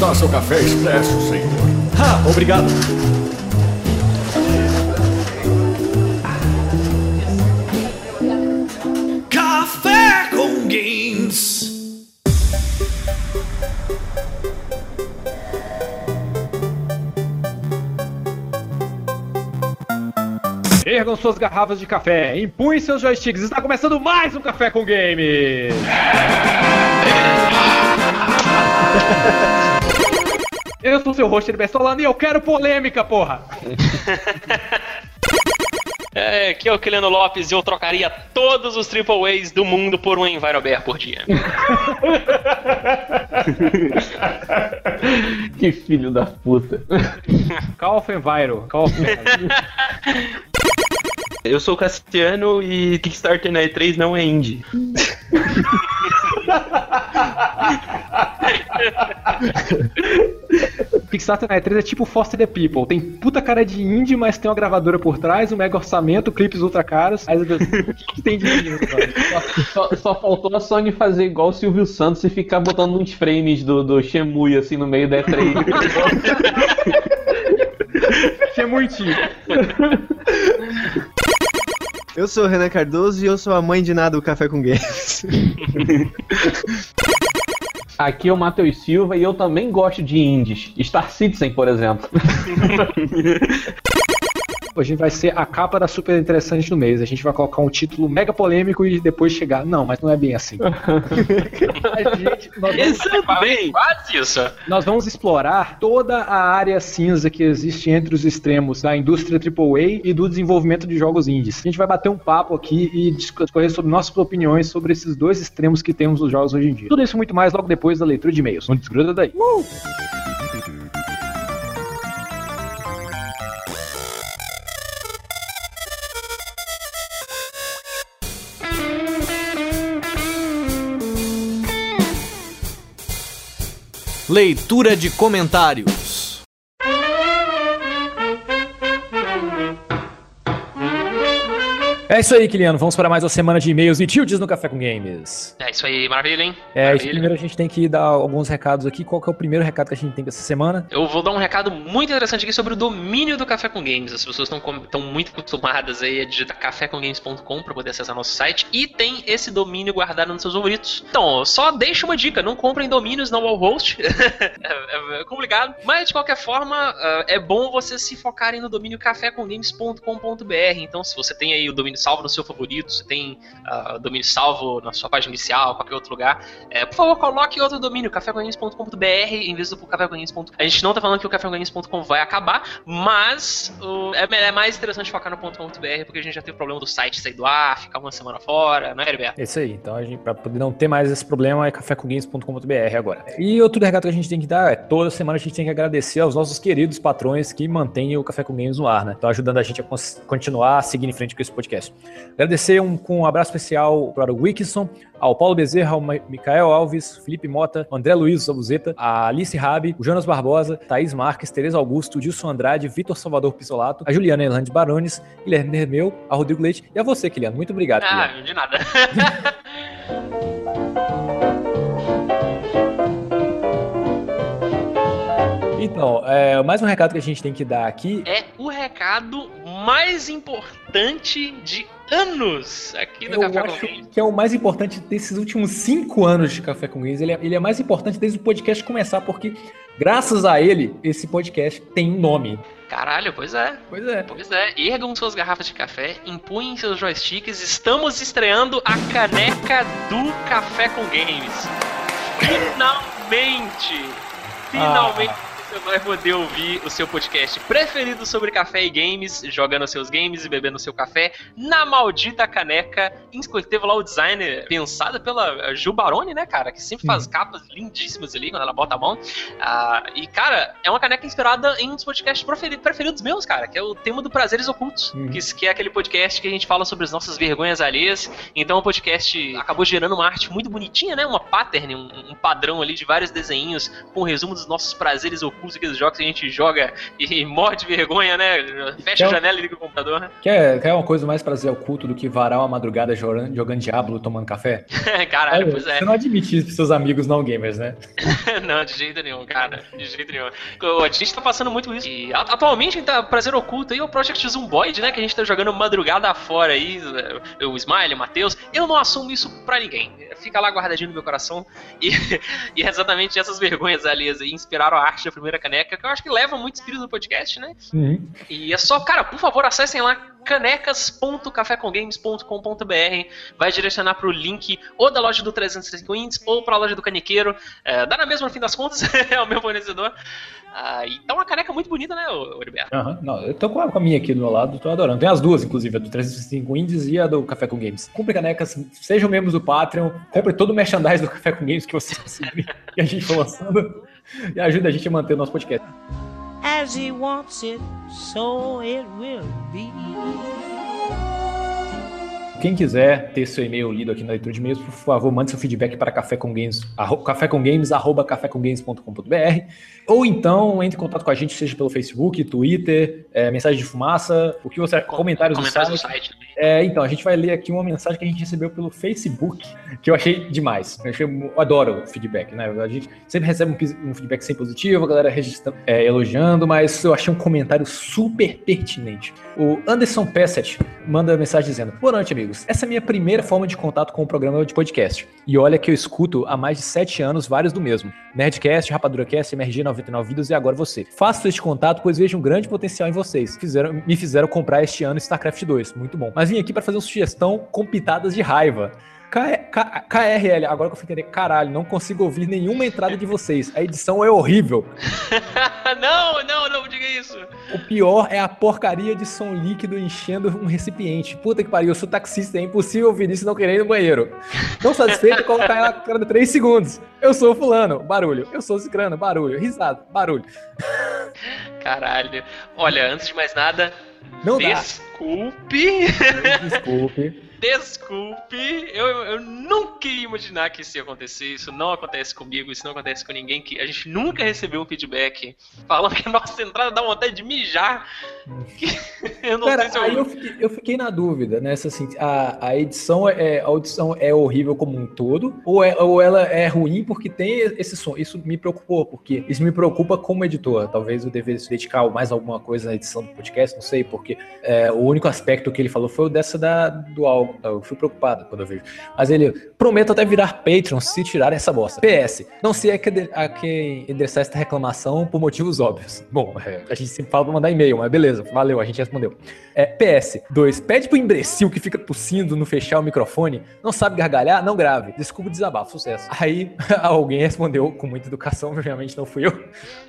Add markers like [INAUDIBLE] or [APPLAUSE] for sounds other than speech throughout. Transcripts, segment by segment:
Está seu café expresso, senhor. Ah, obrigado. Café com Games. Ergam suas garrafas de café, empunhem seus joysticks. Está começando mais um Café com Game. [LAUGHS] Eu sou seu host, Heriberto Solano, e eu quero polêmica, porra! [LAUGHS] É, aqui é o Kiliano Lopes e eu trocaria todos os Triple A's do mundo por um Envirobear por dia. [LAUGHS] que filho da puta. [LAUGHS] Call of Enviro, Call of Enviro. Eu sou o Cassiano e Kickstarter na E3 não é indie. [LAUGHS] Kickstarter na E3 é tipo Foster the People. Tem puta cara de indie, mas tem uma gravadora por trás, um mega orçamento, clipes ultra caros. Aí, o que tem de indie? Só, só, faltou a Sony fazer igual o Silvio Santos e ficar botando uns frames do, do Shemui assim no meio da E3. [LAUGHS] Shemuitinho. [LAUGHS] Eu sou o Renan Cardoso e eu sou a mãe de nada do Café com Games. [LAUGHS] Aqui é o Matheus Silva e eu também gosto de indies. Star Citizen, por exemplo. [LAUGHS] Hoje vai ser a capa da Super Interessante do mês. A gente vai colocar um título mega polêmico e depois chegar. Não, mas não é bem assim. [LAUGHS] a gente, nós, vamos, bem, quase isso. nós vamos explorar toda a área cinza que existe entre os extremos da indústria AAA e do desenvolvimento de jogos indies. A gente vai bater um papo aqui e discorrer sobre nossas opiniões sobre esses dois extremos que temos nos jogos hoje em dia. Tudo isso e muito mais logo depois da leitura de e-mails. Não desgruda daí. Uh! Leitura de comentários. É isso aí, Kiliano. Vamos para mais uma semana de e-mails e tildes no Café com Games. É isso aí, maravilha, hein? É, maravilha. primeiro a gente tem que dar alguns recados aqui. Qual é o primeiro recado que a gente tem essa semana? Eu vou dar um recado muito interessante aqui sobre o domínio do Café com Games. As pessoas estão muito acostumadas aí a digitar cafécomgames.com para poder acessar nosso site e tem esse domínio guardado nos seus favoritos. Então, só deixa uma dica: não comprem domínios na wallhost. [LAUGHS] é, é, complicado. Mas de qualquer forma, uh, é bom vocês se focarem no domínio cafécomgames.com.br. Então, se você tem aí o domínio salvo no seu favorito, você tem uh, domínio salvo na sua página inicial, qualquer outro lugar, é, por favor, coloque outro domínio, cafécogames.com.br em vez do cafécogames.com. A gente não tá falando que o cafécogames.com vai acabar, mas é, é, mais interessante focar no .com.br porque a gente já teve o problema do site sair do ar, ficar uma semana fora, não é, Heriberto? É isso aí. Então, a gente, pra poder não ter mais esse problema, é cafécogames.com.br agora. E outro recado que a gente tem que dar é toda semana a gente tem que agradecer aos nossos queridos patrões que mantêm o Café com Games no ar, né? Estão ajudando a gente a continuar seguindo em frente com esse podcast. Agradecer um, com um abraço especial para o Wikison, ao Paulo Bezerra, ao Micael Alves, Felipe Mota, André Luiz Zabuzeta, a Alice Rabi, o Jonas Barbosa, Thaís Marques, Tereza Augusto, Dilson Andrade, Vitor Salvador Pisolato, a Juliana Erlande Barones, Guilherme Nermeu, a Rodrigo Leite e a você, Kiliano. Muito obrigado. Ah, de nada. [LAUGHS] Então, é, mais um recado que a gente tem que dar aqui. É o recado mais importante de anos aqui no Eu Café acho com Games. que é o mais importante desses últimos cinco anos de Café com Games. Ele é, ele é mais importante desde o podcast começar, porque graças a ele, esse podcast tem um nome. Caralho, pois é. Pois é. Pois é, ergam suas garrafas de café, empunhem seus joysticks, estamos estreando a caneca do Café com Games. [LAUGHS] Finalmente! Finalmente você vai poder ouvir o seu podcast preferido sobre café e games, jogando seus games e bebendo seu café na maldita caneca. Teve lá o design pensado pela Ju Baroni, né, cara? Que sempre faz capas lindíssimas ali quando ela bota a mão. Ah, e, cara, é uma caneca inspirada em um dos podcasts preferi- preferidos meus, cara, que é o tema do Prazeres Ocultos. Uhum. Que, é aquele podcast que a gente fala sobre as nossas vergonhas alheias. Então o podcast acabou gerando uma arte muito bonitinha, né? Uma pattern, um, um padrão ali de vários desenhinhos com um resumo dos nossos prazeres ocultos curso aqui dos jogos que a gente joga e [LAUGHS] morre de vergonha, né? Fecha a Então- janela e liga o computador, né? Quer, quer uma coisa mais prazer ao culto do que varar uma madrugada jogando, jogando Diablo tomando café? [LAUGHS] Caralho, pois é. Você não admite isso pros seus amigos não gamers, né? [LAUGHS] não, de jeito nenhum, cara. De jeito nenhum. A gente tá passando muito isso. E atualmente a gente tá prazer oculto aí, é o Project Zomboid, né? Que a gente tá jogando madrugada afora aí. eh, O Smile, o Matheus. Eu não assumo isso pra ninguém. Fica lá guardadinho no meu coração. E, e exatamente essas vergonhas aí inspiraram a arte da primeira caneca, que eu acho que leva muito espírito do podcast, né? Uhum. E é só, cara, por favor, acessem lá canecas.cafécomgames.com.br vai direcionar pro link ou da loja do 305 Indies ou pra loja do Caniqueiro. É, dá na mesma no fim das contas, [LAUGHS] é o meu fornecedor. Ah, e tá uma caneca muito bonita, né, Heriberto? Aham, Não, eu tô com a, com a minha aqui do meu lado, tô adorando. Tem as duas, inclusive, a do 365 Indies e a do Café com Games. Compre canecas, sejam membros do Patreon, compre todo o merchandise do Café com Games que vocês [LAUGHS] conseguirem que a gente for lançando e ajuda a gente a manter o nosso podcast. As he wants it, so it will be. Quem quiser ter seu e-mail lido aqui na leitura de e-mails, por favor, mande seu feedback para cafécomgames, arro, cafécomgames, arroba cafécomgames.com.br ou então entre em contato com a gente, seja pelo Facebook, Twitter, é, mensagem de fumaça, o que você... comentários, Comentários no do site. site. também. É, então, a gente vai ler aqui uma mensagem que a gente recebeu pelo Facebook, que eu achei demais. Eu, achei, eu adoro o feedback, né? A gente sempre recebe um, um feedback sempre positivo, a galera registrando, é, elogiando, mas eu achei um comentário super pertinente. O Anderson Pesset manda mensagem dizendo: Boa noite, amigos. Essa é a minha primeira forma de contato com o programa de podcast. E olha que eu escuto há mais de sete anos vários do mesmo: Nerdcast, RapaduraCast, MRG 99 Vidas e agora você. Faço este contato, pois vejo um grande potencial em vocês. Fizeram, me fizeram comprar este ano StarCraft 2. Muito bom. Mas vim aqui para fazer uma sugestão com pitadas de raiva. KRL, agora que eu fui entender, caralho, não consigo ouvir nenhuma entrada de vocês. A edição é horrível. [LAUGHS] não, não, não diga isso. O pior é a porcaria de som líquido enchendo um recipiente. Puta que pariu, eu sou taxista, é impossível ouvir isso e não querer ir no banheiro. Não satisfeito, colocar ela a cada 3 segundos. Eu sou fulano, barulho. Eu sou cicrano, barulho. Risada, barulho. Caralho. Olha, antes de mais nada, Não dá. desculpe. Desculpe. Eu, eu nunca ia imaginar que isso ia acontecer. Isso não acontece comigo, isso não acontece com ninguém. Que a gente nunca recebeu um feedback falando que a nossa entrada dá vontade de mijar. [LAUGHS] eu não Cara, sei se eu. aí eu fiquei, eu fiquei na dúvida, né? Se, assim, a, a edição é a audição é horrível como um todo, ou, é, ou ela é ruim porque tem esse som. Isso me preocupou, porque isso me preocupa como editor. Talvez eu devesse dedicar mais alguma coisa na edição do podcast, não sei, porque é, o único aspecto que ele falou foi o dessa da, do álbum. Eu fui preocupado quando eu vejo. Mas ele prometo até virar Patreon se tirarem essa bosta. PS, não sei a que, quem endereçar esta reclamação por motivos óbvios. Bom, é, a gente sempre fala pra mandar e-mail, mas beleza, valeu, a gente respondeu. É, PS, 2. Pede pro imbecil que fica tossindo no fechar o microfone, não sabe gargalhar, não grave. Desculpa o desabafo, sucesso. Aí [LAUGHS] alguém respondeu com muita educação, [LAUGHS] obviamente não fui eu.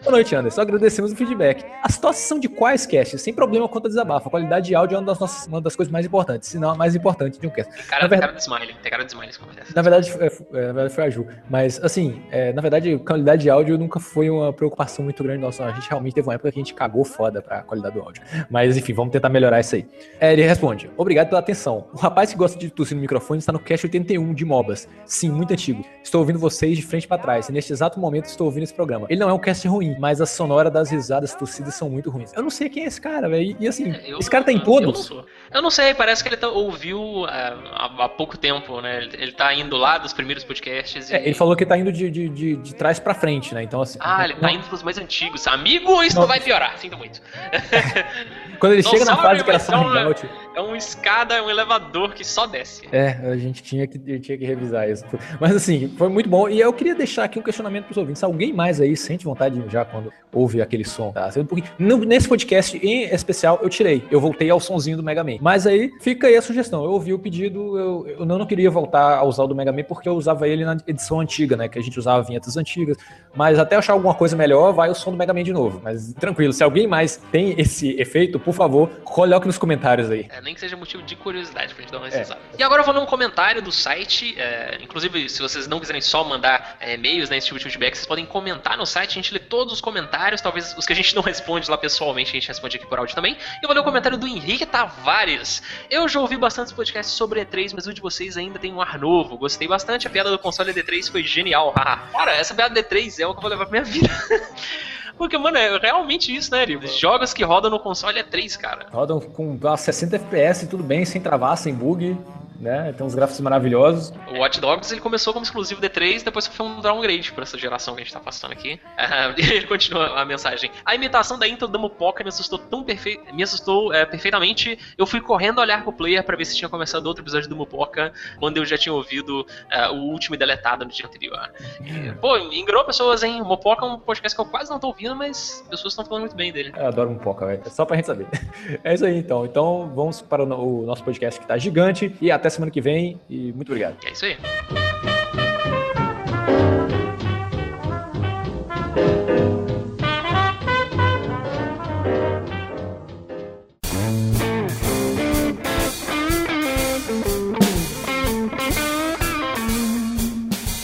Boa noite, Anderson. Agradecemos o feedback. As tosses são de quais casts? Sem problema quanto a desabafo. A qualidade de áudio é uma das, nossas, uma das coisas mais importantes, se não a mais importante de um cast. Tem cara, na tem verdade- cara de smile, tem cara de smile. Na verdade, é, é, na verdade foi a Ju. Mas, assim, é, na verdade, qualidade de áudio nunca foi uma preocupação muito grande nossa. A gente realmente teve uma época que a gente cagou foda pra qualidade do áudio. Mas, enfim, vamos tentar melhorar isso aí. É, ele responde: Obrigado pela atenção. O rapaz que gosta de tossir no microfone está no Cast 81 de MOBAs. Sim, muito antigo. Estou ouvindo vocês de frente pra trás. E neste exato momento estou ouvindo esse programa. Ele não é um cast ruim, mas a sonora das risadas tossidas são muito ruins. Eu não sei quem é esse cara, velho. E, assim, Eu- esse cara tá em eu não todos. Eu não sei, parece que ele tá- ouviu ah, há, há pouco tempo, né? Ele, ele tá indo lá dos primeiros podcasts e. É, ele falou que tá indo de, de, de, de trás pra frente, né? Então, assim. Ah, ele tá não- indo pros mais antigos. Amigo, isso Não. não vai piorar, sinto muito. [LAUGHS] Quando ele Não chega na fase que era é uma- Hangout, É um escada, é um elevador que só desce. É, a gente tinha que, tinha que revisar isso. Mas assim, foi muito bom. E eu queria deixar aqui um questionamento pros ouvintes. Alguém mais aí sente vontade de já quando ouve aquele som, tá? Porque nesse podcast em especial eu tirei. Eu voltei ao sonzinho do Mega Man. Mas aí fica aí a sugestão. Eu ouvi o pedido, eu, eu não, queria voltar a usar o do Mega Man porque eu usava ele na edição antiga, né? Que a gente usava vinhetas antigas. Mas até achar alguma coisa melhor, vai o som do Mega Man de novo. Mas tranquilo, se alguém mais tem esse efeito, por favor, coloque nos comentários aí. É, nem que seja motivo de curiosidade pra gente dar uma É. E agora eu vou ler um comentário do site. é, inclusive, se vocês não quiserem só mandar é, e-mails, né, esse tipo de feedback, vocês podem comentar no site. A gente lê todos os comentários. Talvez os que a gente não [LAUGHS] responde lá pessoalmente, a gente responde aqui por áudio também. E eu vou ler o comentário do Henrique Tavares. Eu já ouvi bastantes podcasts sobre E3, mas o de vocês ainda tem um ar novo. Gostei bastante. A piada do console D3 foi genial. haha. Cara, essa piada D3 é o que eu vou levar pra minha vida. [LAUGHS] Porque, mano, é realmente isso, né, Rivo? Jogos que rodam no console é 3, cara. Rodam com ah, 60 FPS, tudo bem, sem travar, sem bug, né? Tem uns gráficos maravilhosos. O Watch Dogs ele começou como exclusivo D3, depois foi um downgrade pra essa geração que a gente tá passando aqui. [LAUGHS] E ele continua a mensagem. A imitação da intro da Mupoca me assustou tão perfei me assustou é, perfeitamente. Eu fui correndo olhar pro player pra ver se tinha começado outro episódio do Mupoca quando eu já tinha ouvido é, o último e deletado no dia anterior. E, pô, enganou pessoas, hein? O Mupoca é um podcast que eu quase não tô ouvindo, mas pessoas estão falando muito bem dele. Eu adoro pouco, velho. É só pra gente saber. [LAUGHS] É isso aí, então. Então, vamos para o nosso podcast que tá gigante. E até semana que vem. E muito obrigado. É isso aí.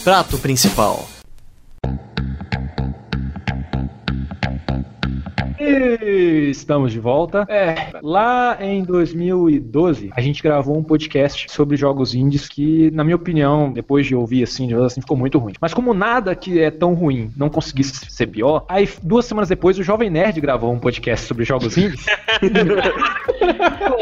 Prato principal. E estamos de volta. É, lá em 2012, a gente gravou um podcast sobre jogos indies que, na minha opinião, depois de ouvir assim, assim, ficou muito ruim. Mas como nada que é tão ruim não conseguisse ser pior, aí duas semanas depois o Jovem Nerd gravou um podcast sobre jogos indies. [LAUGHS]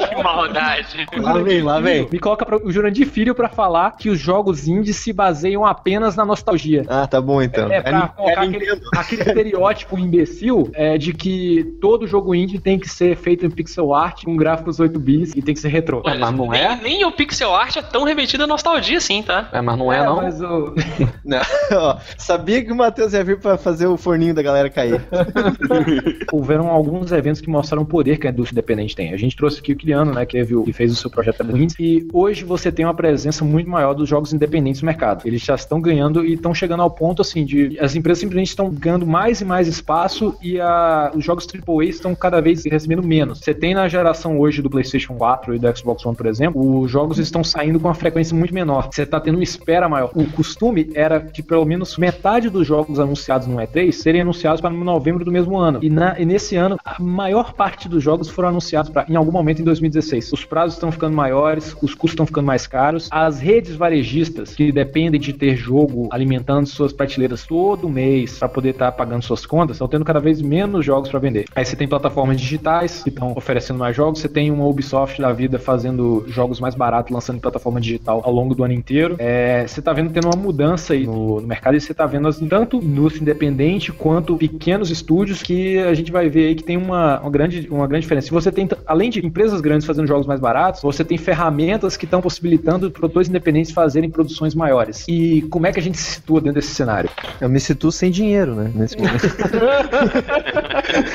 Que maldade. Lá vem, lá vem. Me coloca pra- o Jurandir Filho pra falar que os jogos indies se baseiam apenas na nostalgia. Ah, tá bom então. É, pra É colocar aquele, Nintendo. aquele estereótipo imbecil é, de que todo jogo indie tem que ser feito em pixel art, com gráficos 8 bits e tem que ser retrô. Ué, mas não é? Nem, nem o pixel art é tão remetido à nostalgia assim, tá? É, mas não é, não. Mas o... [LAUGHS] Não, ó, sabia que o Matheus ia vir pra fazer o forninho da galera cair. [LAUGHS] houveram alguns eventos que mostraram o poder que a indústria independente tem. A gente trouxe aqui o Kiliano, né, que, teve o- que fez o seu projeto da Indies, e hoje você tem uma presença muito maior dos jogos independentes no mercado. Eles já estão ganhando e estão chegando ao ponto, assim, de as empresas simplesmente estão ganhando mais e mais espaço e a- os jogos AAA estão cada vez recebendo menos. Você tem na geração hoje do PlayStation 4 e do Xbox One, por exemplo, os jogos estão saindo com uma frequência muito menor. Você está tendo uma espera maior. O costume era de pelo menos metade dos jogos anunciados no E3 serem anunciados para novembro do mesmo ano. E, na- e nesse ano, a maior parte dos jogos foram anunciados para em algum momento em 2016. Os prazos estão ficando maiores, os custos estão ficando mais caros. As redes varejistas que dependem de ter jogo alimentando suas prateleiras todo mês para poder estar pagando suas contas, estão tendo cada vez menos jogos para vender. Aí você tem plataformas digitais que estão oferecendo mais jogos, você tem uma Ubisoft da vida fazendo jogos mais baratos, lançando em plataforma digital ao longo do ano inteiro. É, você tá vendo tendo uma mudança aí no, no mercado e você tá vendo assim, tanto indústria independente quanto pequenos estúdios que a gente vai ver aí que tem uma, uma, grande, uma grande diferença. Se você tem, além de empresas grandes fazendo jogos mais baratos, você tem ferramentas que estão possibilitando produtores independentes fazerem produções maiores. E como é que a gente se situa dentro desse cenário? Eu me situo sem dinheiro, né? Nesse momento. [LAUGHS]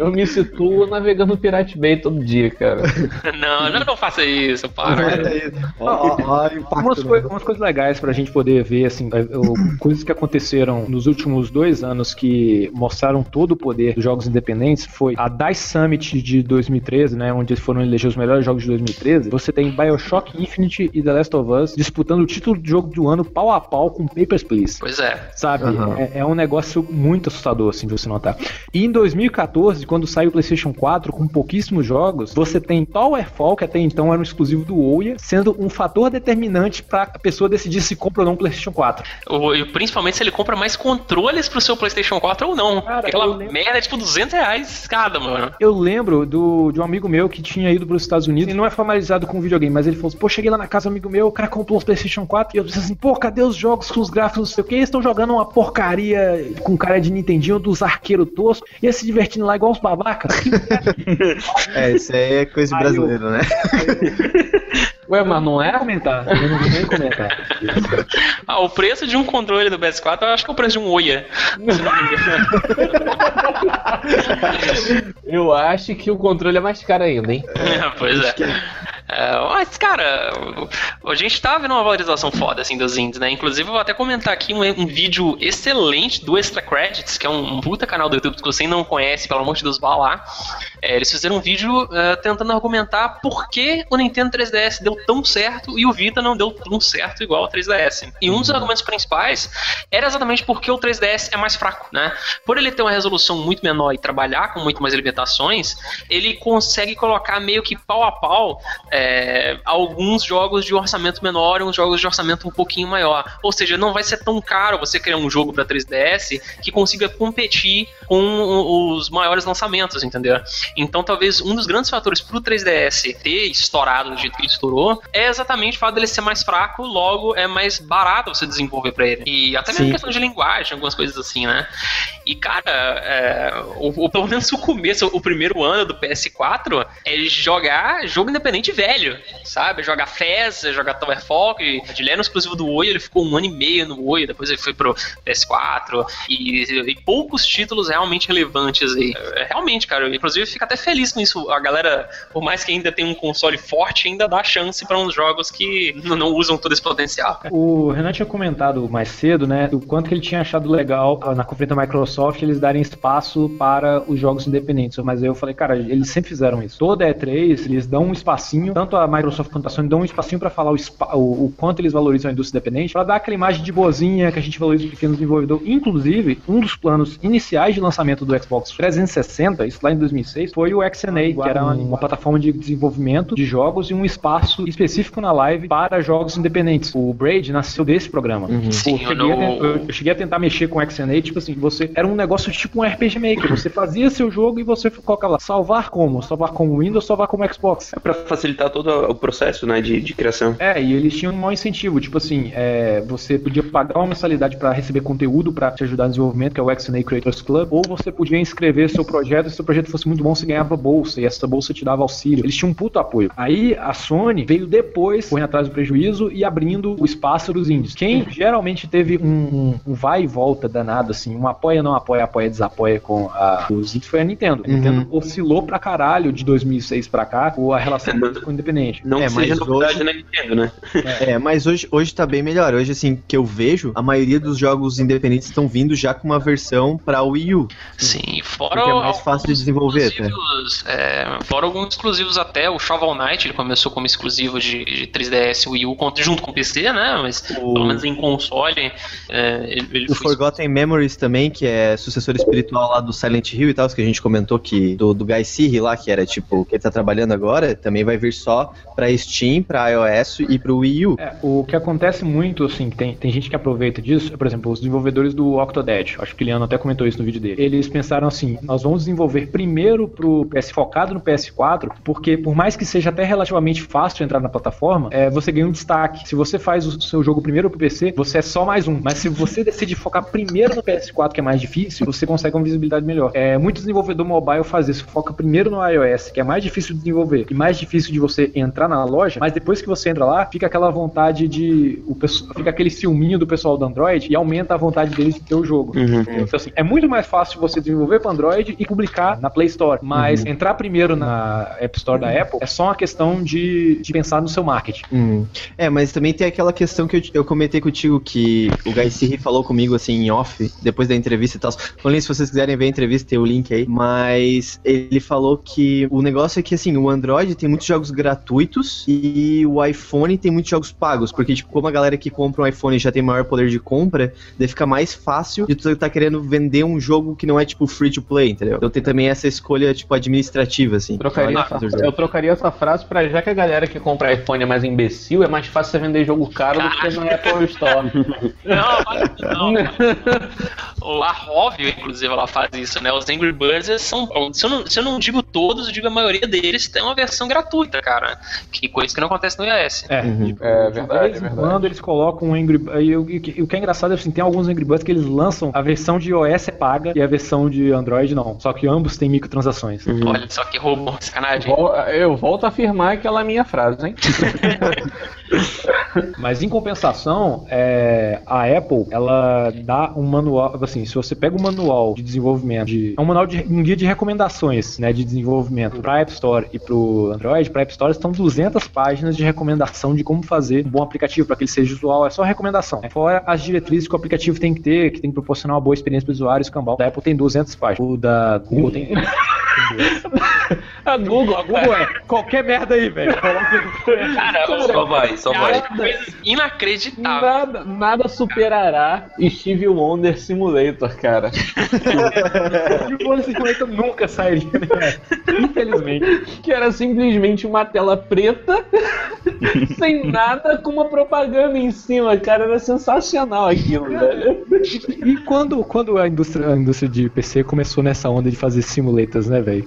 Eu me situo navegando no Pirate Bay todo dia, cara. [LAUGHS] Não, não, não faça isso, para. Umas, coi- umas coisas legais pra gente poder ver, assim, é, coisas que aconteceram nos últimos dois anos que mostraram todo o poder dos jogos independentes foi a DICE Summit de 2013, né, onde foram eleger os melhores jogos de 2013. Você tem Bioshock Infinite e The Last of Us disputando o título de jogo do ano pau a pau com Papers, Please. Pois é. Sabe? Aham. É, é um negócio muito assustador, assim, de você notar. E em 2014, quando saiu o PlayStation 4 com pouquíssimos jogos, você tem Towerfall, que até então era um exclusivo do Ouya, sendo um fator determinante pra a pessoa decidir se compra ou não um PlayStation 4. O- e principalmente se ele compra mais controles pro seu PlayStation 4 ou não. Cara, Aquela lembro- merda é tipo 200 reais cada, mano. Eu lembro do, de um amigo meu que tinha ido para os Estados Unidos e não é familiarizado com videogame, mas ele falou assim: pô, cheguei lá na casa do amigo meu, o cara comprou um PlayStation 4 e eu disse assim: pô, cadê os jogos com os gráficos, não sei o que? Eles estão jogando uma porcaria com cara de Nintendinho dos arqueiros toscos e se divertindo lá igual os babacas. [LAUGHS] É, isso aí é coisa de Aí eu- brasileiro, né? Ué, mas não é? comentar, eu não vou nem comentar. Ah, o preço de um controle do PS4 eu acho que é o preço de um Oia. Eu acho que o controle é mais caro ainda, hein? pois é. É, mas, cara, a gente tá vendo uma valorização foda, assim, dos indies, né? Inclusive, eu vou até comentar aqui um, um vídeo excelente do Extra Credits, que é um, um puta canal do YouTube que você não conhece, pelo amor de Deus, vá lá. É, eles fizeram um vídeo é, tentando argumentar por que o Nintendo 3DS deu tão certo e o Vita não deu tão certo igual ao 3DS. E um dos argumentos principais era exatamente porque o 3DS é mais fraco, né? Por ele ter uma resolução muito menor e trabalhar com muito mais limitações, ele consegue colocar meio que pau a pau é, é, alguns jogos de orçamento menor e uns jogos de orçamento um pouquinho maior. Ou seja, não vai ser tão caro você criar um jogo para 3DS que consiga competir com os maiores lançamentos, entendeu? Então, talvez um dos grandes fatores pro 3DS ter estourado do jeito que ele estourou é exatamente o fato dele ser mais fraco, logo é mais barato você desenvolver para ele. E até mesmo Sim. questão de linguagem, algumas coisas assim, né? E, cara, é, o, o- pelo menos o começo, o primeiro ano do PS4 é jogar jogo independente velho, sabe? Jogar Fez, jogar Tower Fall, ele era um exclusivo do Oi, ele ficou um ano e meio no Oi, depois ele foi pro PS4, e, e poucos títulos realmente relevantes aí. É, Realmente, cara, eu, inclusive fico até feliz com isso. A galera, por mais que ainda tenha um console forte, ainda dá chance pra uns jogos que não, não usam todo esse potencial. O Renan tinha comentado mais cedo, né, o quanto que ele tinha achado legal ah, na conferência da Microsoft eles darem espaço para os jogos independentes. Mas aí eu falei, cara, eles sempre fizeram isso. Toda E3, eles dão um espacinho, tanto a Microsoft quanto a Sony dão um espacinho para falar o, spa- o, o quanto eles valorizam a indústria independente, para dar aquela imagem de boazinha que a gente valoriza os pequenos desenvolvedores. Inclusive, um dos planos iniciais de lançamento do Xbox 360, isso lá em 2006, foi o XNA, que era uma, uma plataforma de desenvolvimento de jogos e um espaço específico na live para jogos independentes. O Braid nasceu desse programa. Sim, eu, cheguei no- a eu cheguei a tentar mexer com o XNA, tipo assim, você era um negócio tipo um RPG Maker. Você fazia seu jogo e você colocava lá, salvar como? Salvar como Windows, salvar como Xbox. É pra facilitar todo o processo, né, de, de criação. É, e eles tinham um mau incentivo, tipo assim, é, você podia pagar uma mensalidade para receber conteúdo para te ajudar no desenvolvimento, que é o XNA Creators Club, ou você podia inscrever seu projeto, e se seu projeto fosse muito bom, você ganhava bolsa, e essa bolsa te dava auxílio. Eles tinham um puto apoio. Aí a Sony veio depois, correndo atrás do prejuízo e abrindo o espaço dos indies. Quem geralmente teve um, um- um vai e volta danado, assim, um apoia, não apoia, apoia, desapoia com a, os foi a Nintendo. A Uhum. Nintendo oscilou pra caralho de 2006 pra cá, ou a relação com o independente. Não É, que seja mas novidade hoje- na Nintendo, né? É, mas hoje, hoje tá bem melhor. Hoje, assim, que eu vejo, a maioria dos jogos independentes estão vindo já com uma versão pra Wii U. Sim, fora Porque é mais fácil de desenvolver, é, fora alguns exclusivos até, o Shovel Knight, ele começou como exclusivo de, de 3DS Wii U junto com o PC, né? Mas O- pelo menos em console, é, ele, ele O foi Forgotten Memories também, que é sucessor espiritual lá do Silent Hill e tal, que a gente comentou que do, do Guy Sirri lá, que era tipo, que ele tá trabalhando agora, também vai vir só pra Steam, pra iOS e pro Wii U. É, o que acontece muito, assim, tem, tem gente que aproveita disso, é, por exemplo, os desenvolvedores do Octodad, acho que o Liano até comentou isso no vídeo dele. Eles pensaram assim: nós vamos desenvolver primeiro pro PS focado no PS4, porque por mais que seja até relativamente fácil entrar na plataforma, é, você ganha um destaque. Se você faz o seu jogo primeiro pro PC, você é só mais um. Mas se você decide focar primeiro no PS4, que é mais difícil, você consegue uma visibilidade melhor. É, muito desenvolvedor mobile faz isso, foca primeiro no iOS, que é mais difícil de desenvolver e mais difícil de você entrar na loja, mas depois que você entra lá, fica aquela vontade de. O, pessoal- fica aquele ciúminho do pessoal do Android e aumenta a vontade deles de ter o jogo. Então, assim, é muito mais fácil você desenvolver para Android e publicar na Play Store. Mas entrar primeiro na App Store da Apple é só uma questão de, de pensar no seu marketing. Hum. É, mas também tem aquela questão que eu, eu comentei contigo que o Guy Sirri falou comigo assim em off, depois da entrevista tal. Falando se vocês quiserem ver a entrevista, tem o link aí. Mas ele falou que o negócio é que assim, o Android tem muitos jogos gratuitos e o iPhone tem muitos jogos pagos. Porque, tipo, como a galera que compra um iPhone já tem maior poder de compra, daí fica mais fácil de tu tá querendo vender um jogo que não é tipo free to play, entendeu? Então tem também essa escolha, tipo, administrativa, assim. Trocaria essa- eu trocaria essa frase pra já que a galera que compra iPhone é mais imbecil, é mais fácil você vender jogo caro do que no Apple Store. [LAUGHS] Não, mas não. [LAUGHS] O- A Rovio, inclusive, ela faz isso, né? Os Angry Birds são. Se eu, não, se eu não digo todos, eu digo a maioria deles tem uma versão gratuita, cara. Que coisa que não acontece no iOS. É, Uhum. É de vez é em verdade. quando eles colocam um Angry e o, e o que- o que é engraçado é assim, tem alguns Angry Birds que eles lançam a versão de iOS é paga e a versão de Android não. Só que ambos têm microtransações. Olha só que robô, sacanagem. Eu volto a afirmar aquela minha frase, hein? [LAUGHS] Mas em compensação, é, a Apple, ela dá um manual, assim, se você pega um manual de desenvolvimento, de, é um manual de um guia de recomendações, né, de desenvolvimento para App Store e para o Android, para App Store estão 200 páginas de recomendação de como fazer um bom aplicativo para que ele seja usual, é só recomendação. Fora as diretrizes que o aplicativo tem que ter, que tem que proporcionar uma boa experiência para o usuário, escambau. Da Apple tem 200 páginas, o da Google tem [LAUGHS] A Google, A Google é qualquer merda aí, velho. Cara, Só vai, só vai. coisa inacreditável. Nada, nada superará Steve Wonder Simulator, cara. [LAUGHS] E o Wonder Simulator nunca sairia, né? Infelizmente. Que era simplesmente uma tela preta, [LAUGHS] sem nada, com uma propaganda em cima, cara. Era sensacional aquilo, velho. E quando, quando a, indústria, a indústria de PC começou nessa onda de fazer simulators, né, velho?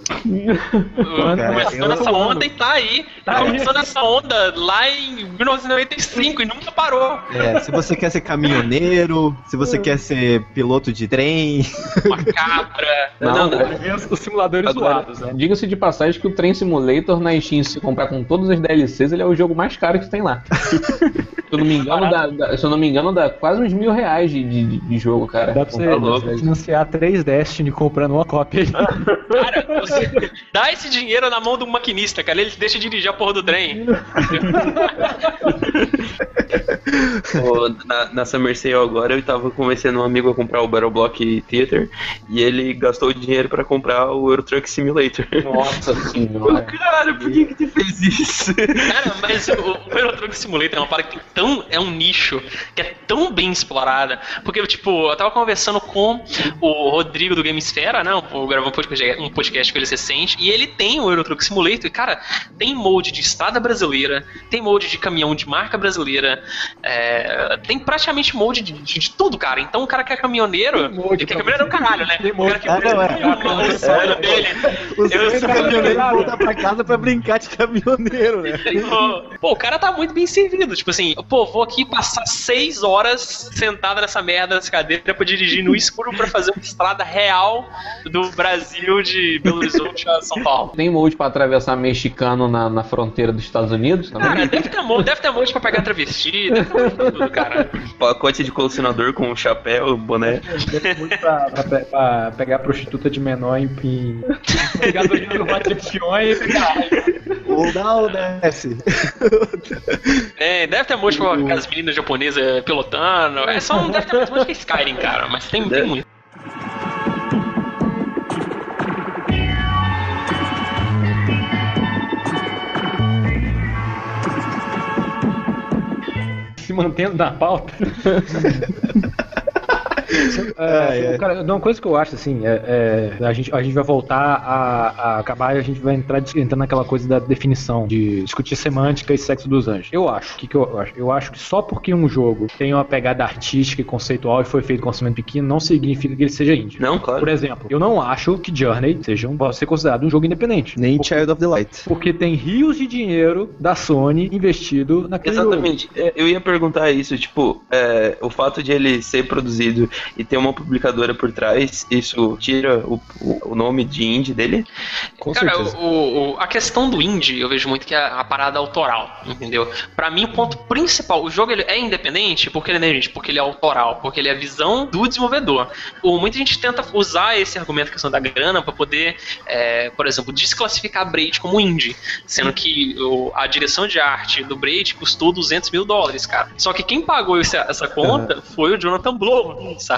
Começou nessa onda e tá aí. Tá aí. Começou nessa onda lá em 1995 e nunca parou. É, se você quer ser caminhoneiro, se você quer ser piloto de trem. Uma cabra. Não, não, Os, os simuladores Agora, zoados, né? Diga-se de passagem que o Train Simulator na Steam, se comprar com todos os DLCs, ele é o jogo mais caro que tem lá. [LAUGHS] se eu não me engano, dá, dá- se eu não me engano, dá quase uns mil reais de, de, de jogo, cara. Dá pra você, Tá financiar três Destiny comprando uma cópia aí. Cara, você dá esse dinheiro na mão do maquinista, cara. Ele deixa dirigir a porra do trem. [LAUGHS] [LAUGHS] Na, na Summer Sale agora eu tava convencendo um amigo a comprar o Battle Block Theater e ele gastou o dinheiro pra comprar o Euro Truck Simulator. Nossa [LAUGHS] senhora. Cara, por que que tu fez isso? Cara, mas o, o Euro Truck Simulator é uma parada que tem tão. É um nicho que é tão bem explorada. Porque, tipo, eu tava conversando com o Rodrigo do Gamesfera, né? Eu gravei um podcast, um podcast com ele recente. E ele tem o Euro Truck Simulator. E, cara, tem molde de estrada brasileira, tem molde de caminhão de marca brasileira, é, tem praticamente molde de, de- de tudo, cara. Então o cara que é caminhoneiro. Tem molde ele que é caminhoneiro é o caralho, né? Tem O molde. cara que Ah, não, é. o, o sonho dele. Os Eu sou caminhoneiros caminhoneiro. voltar pra casa pra brincar de caminhoneiro, né? Pô, o cara tá muito bem servido. Tipo assim, pô, vou aqui passar seis horas sentado nessa merda, nessa cadeira, pra dirigir no escuro pra fazer uma estrada real do Brasil de Belo Horizonte a São Paulo. Tem molde pra atravessar mexicano na, na fronteira dos Estados Unidos também? Cara, deve ter monte, deve ter monte pra pegar travesti, deve ter monte pra tudo, cara. Pacote de colecionador com chapéu, boné. Muito pra, pra pra pegar prostituta de menor em. em... Pegar no bate e pegar. Ou dá ou desce. É, deve ter monte pra pegar as meninas japonesas pilotando. É só um, deve ter mais monte que Skyrim, cara, mas tem, tem muito. Mantendo na pauta. [LAUGHS] É, cara, uma coisa que eu acho assim, é, é, a, gente, a gente vai voltar a, a acabar e a gente vai entrar entrando naquela coisa da definição, de discutir semântica e sexo dos anjos. Eu acho, o que, que eu acho? Eu acho que só porque um jogo tem uma pegada artística e conceitual e foi feito com orçamento pequeno, não significa que ele seja indie. Não, Por claro. exemplo, eu não acho que Journey seja um, pode ser considerado um jogo independente. Nem Child of the Light. Porque tem rios de dinheiro da Sony investido naquele jogo. Exatamente. É, Eu ia perguntar isso, tipo, é, o fato de ele ser produzido e ter uma publicadora por trás, isso tira o, o- nome de indie dele? Com Cara, certeza. o, o- a questão do indie, eu vejo muito que é a parada autoral, entendeu? Pra mim, o ponto principal, o jogo ele é independente porque ele é independente, porque ele é autoral, porque ele é a visão do desenvolvedor. O, muita gente tenta usar esse argumento, questão da grana, pra poder, é, por exemplo, desclassificar Braid como indie, sendo que o- a direção de arte do Braid custou 200 mil dólares, cara. Só que quem pagou essa, essa conta foi o Jonathan Blow, sabe?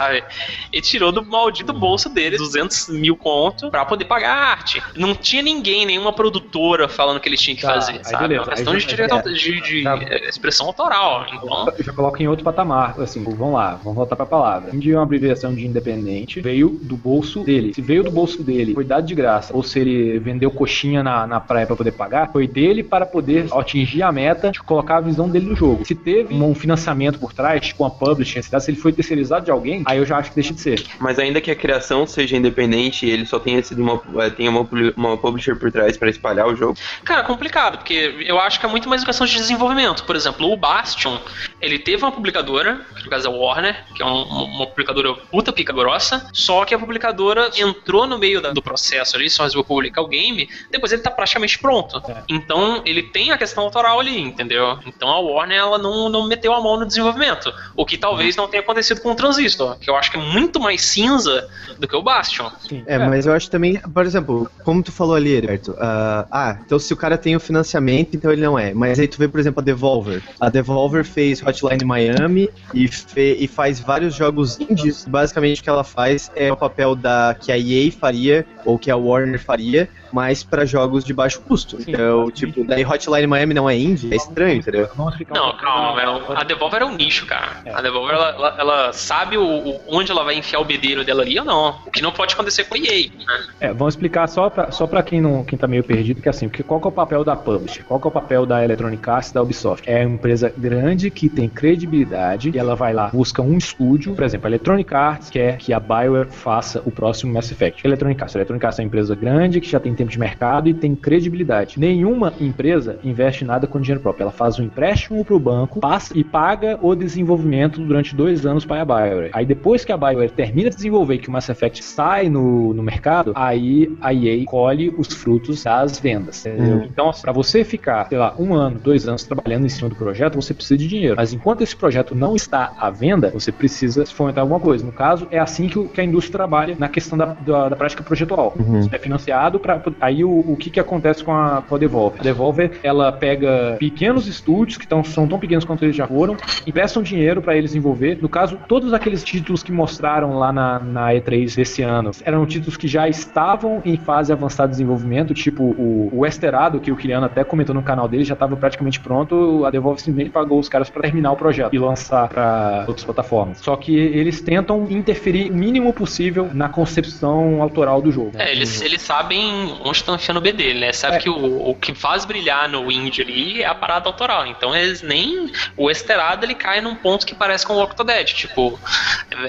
Ele tirou do maldito bolso dele 200 mil conto pra poder pagar a arte. Não tinha ninguém, nenhuma produtora falando que ele tinha que Tá, fazer, sabe? É beleza, uma questão de, direito, é. de, de, Tá. expressão autoral. Então, Eu já coloco em outro patamar, assim, vamos lá, vamos voltar pra palavra. É uma abreviação de independente, veio do bolso dele. Se veio do bolso dele, foi dado de graça, ou se ele vendeu coxinha na, na praia pra poder pagar, foi dele para poder atingir a meta de colocar a visão dele no jogo. Se teve um financiamento por trás, tipo uma publishing, se ele foi terceirizado de alguém, aí eu já acho que deixa de ser. Mas ainda que a criação seja independente, ele só tenha sido uma, é, tenha uma, uma publisher por trás pra espalhar o jogo. Cara, é complicado, porque eu acho que é muito mais questão de desenvolvimento. Por exemplo, o Bastion, ele teve uma publicadora, que no caso é a Warner, que é um- uma publicadora puta pica grossa, só que a publicadora entrou no meio da- do processo ali, só resolveu publicar o game, depois ele tá praticamente pronto. É. Então, ele tem a questão autoral ali, entendeu? Então a Warner, ela não, não meteu a mão no desenvolvimento. O que talvez não tenha acontecido com o Transistor, que eu acho que é muito mais cinza do que o Bastion. É, mas eu acho também, por exemplo, como tu falou ali, Heriberto, ah, ah, então se o cara tem o financiamento, então ele não é. Mas aí tu vê, por exemplo, a Devolver. A Devolver fez Hotline Miami e, fe- e faz vários jogos indies. Basicamente o que ela faz é o papel da que a EA faria, ou que a Warner faria, mas pra jogos de baixo custo. Então, tipo, daí Hotline Miami não é indie, é estranho, entendeu? Não, pouco calma, da- ela- a Devolver é um nicho, cara. A Devolver, ela, ela- ela sabe o, o- onde ela vai enfiar o bedelho dela ali ou não. O que não pode acontecer com a EA, né? É, vamos explicar só pra, só pra quem, não, quem tá meio perdido, que assim, que qual que é o papel da Publisher? Qual que é o papel da Electronic Arts e da Ubisoft? É uma empresa grande que tem credibilidade e ela vai lá, busca um estúdio, por exemplo, a Electronic Arts quer que a BioWare faça o próximo Mass Effect. Electronic Arts, a Electronic Arts é uma empresa grande que já tem tempo de mercado e tem credibilidade. Nenhuma empresa investe nada com dinheiro próprio. Ela faz um empréstimo pro banco, passa e paga o desenvolvimento durante dois anos para a BioWare. Aí depois que a BioWare termina de desenvolver que o Mass Effect sai no, no mercado, aí a EA colhe os frutos das vendas. entendeu? Então, para você ficar, sei lá, um ano, dois anos trabalhando em cima do projeto, você precisa de dinheiro. Mas enquanto esse projeto não está à venda, você precisa fomentar alguma coisa. No caso, é assim que, o- que a indústria trabalha na questão da, da, da prática projetual. Isso é financiado para aí o, o que, que acontece com a, com a Devolver? A Devolver ela pega pequenos estúdios que tão, são tão pequenos quanto eles já foram, emprestam dinheiro para eles desenvolver. No caso, todos aqueles títulos que mostraram lá na, na E3 desse ano eram títulos que já estavam em fase avançada de desenvolvimento, tipo o, o Esterado, que o Kiliano até comentou no canal dele, já estava praticamente pronto. A Devolver simplesmente pagou os caras para terminar o projeto e lançar para outras plataformas. Só que eles tentam interferir o mínimo possível na concepção autoral do jogo. É, eles, eles sabem onde estão enfiando o B dele, né? Sabe É. que o, o que faz brilhar no indie ali é a parada autoral. Então eles nem. O Esterado ele cai num ponto que parece com o Octodad. Tipo,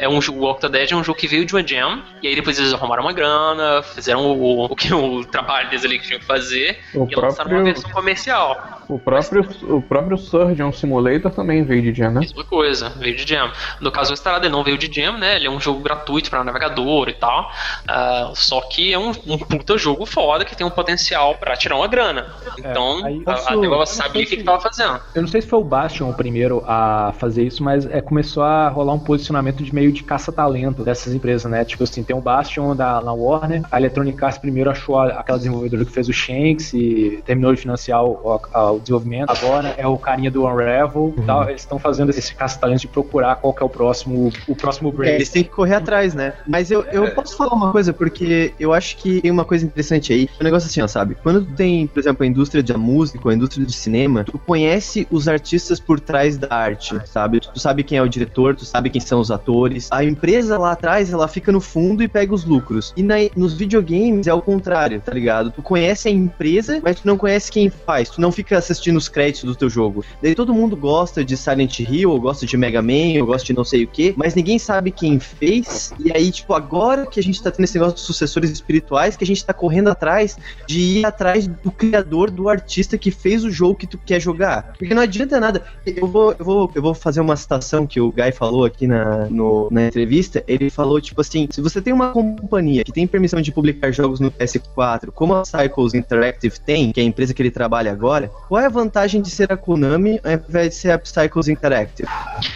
é um, o Octodad é um jogo que veio de uma jam, e aí depois eles arrumaram uma grana, fizeram o, o, que o trabalho deles ali que tinham que fazer, O e lançaram uma próprio- versão comercial. O próprio, o próprio Surgeon Simulator também veio de Jam, né? Mesma coisa, veio de Jam. No caso, o Estrada ele não veio de Jam, né? Ele é um jogo gratuito para navegador e tal. Ah, só que é um, um puta jogo foda que tem um potencial para tirar uma grana. Então, aí a, a posso- não sabia o que, se- que tava fazendo. Eu não sei se foi o Bastion o primeiro a fazer isso, mas é, começou a rolar um posicionamento de meio de caça-talento dessas empresas, né? Tipo assim, tem o Bastion da, na Warner, a Electronic Arts primeiro achou a- aquela desenvolvedora que fez o Shanks e terminou de financiar o, a- o desenvolvimento. Agora é o carinha do Unravel e tal. Eles estão fazendo esse caça-talento de procurar qual que é o próximo, o próximo É, break. eles têm que correr atrás, né? Mas eu, eu posso falar uma coisa, porque eu acho que tem uma coisa interessante aí. Um negócio assim, ó, sabe? Quando tu tem, por exemplo, a indústria da música a indústria de cinema, tu conhece os artistas por trás da arte, sabe? Tu sabe quem é o diretor, tu sabe quem são os atores. A empresa lá atrás, ela fica no fundo e pega os lucros. E na- nos videogames é o contrário, tá ligado? Tu conhece a empresa, mas tu não conhece quem faz. Tu não fica assistindo os créditos do teu jogo. Daí todo mundo gosta de Silent Hill, ou gosta de Mega Man, ou gosta de não sei o que, mas ninguém sabe quem fez. E aí, tipo, agora que a gente tá tendo esse negócio dos sucessores espirituais, que a gente tá correndo atrás de ir atrás do criador, do artista que fez o jogo que tu quer jogar. Porque não adianta nada. Eu vou, eu vou, eu vou fazer uma citação que o Guy falou aqui na, no- na entrevista. Ele falou, tipo assim, se você tem uma companhia que tem permissão de publicar jogos no PS4, como a Cycles Interactive tem, que é a empresa que ele trabalha agora, qual é a vantagem de ser a Konami ao invés de ser a Cycles Interactive?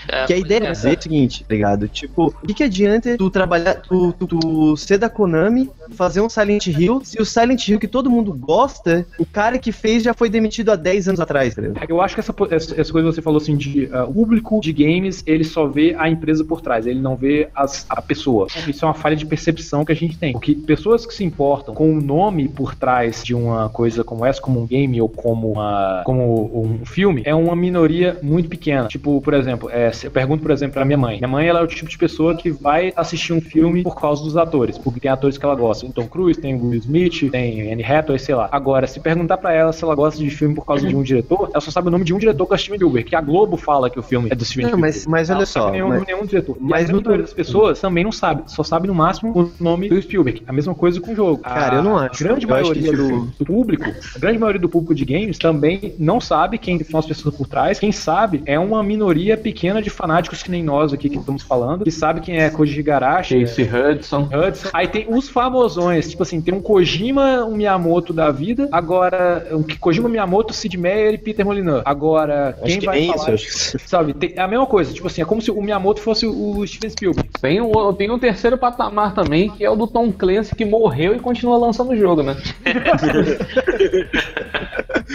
É, Que a ideia é dizer o seguinte, tá ligado? Tipo, o que, que adianta tu trabalhar, tu, tu, tu ser da Konami, fazer um Silent Hill, se o Silent Hill que todo mundo gosta, o cara que fez já foi demitido há 10 anos atrás, tá ligado? Eu acho que essa, essa, coisa que você falou assim de o público de games, ele só vê a empresa por trás, ele não vê as- a pessoa. Isso é uma falha de percepção que a gente tem. Porque pessoas que se importam com o nome por trás de uma coisa como essa, como um game ou como, uma, como um filme, é uma minoria muito pequena. Tipo, por exemplo, é, eu pergunto, por exemplo, pra minha mãe. Minha mãe ela é o tipo de pessoa que vai assistir um filme por causa dos atores, porque tem atores que ela gosta. O Tom Cruise, tem o Will Smith, tem Anne Hathaway, sei lá. Agora, se perguntar pra ela se ela gosta de filme por causa de um diretor, ela só sabe o nome de um diretor que é o Steven Spielberg, que a Globo fala que o filme é do Steven Não, Spielberg. mas- mas olha não sabe só, Nenhum, mas- nenhum diretor. mas Mas a maioria das pessoas também não sabe. Só sabe no máximo o nome do Spielberg. A mesma coisa com o jogo. Cara, A eu não acho. grande Eu acho que, maioria tipo, do, do público, a grande maioria do público de games também não sabe quem são as pessoas por trás. Quem sabe é uma minoria pequena de fanáticos que nem nós aqui que estamos falando, que sabe quem é Koji Higarashi, Casey Hudson. Hudson. Aí tem os famosos razões. Tipo assim, tem um Kojima, um Miyamoto da vida. Agora, um Kojima, Miyamoto, Sid Meier e Peter Molyneux. Agora, Acho quem que vai nem falar... isso, Sabe, tem- é a mesma coisa. Tipo assim, é como se o Miyamoto fosse o Steven Spielberg. Tem um, tem um terceiro patamar também, que é o do Tom Clancy, que morreu e continua lançando o jogo, né? [LAUGHS]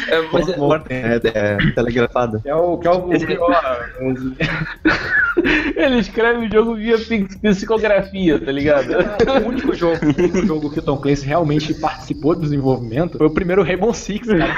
É, mas é- É, é, telegrafado. Que é o, que é o pior. [LAUGHS] Ele escreve o jogo via psicografia, tá ligado? O único jogo, o único jogo que o Tom Clancy realmente participou do desenvolvimento foi o primeiro Rainbow Six, cara.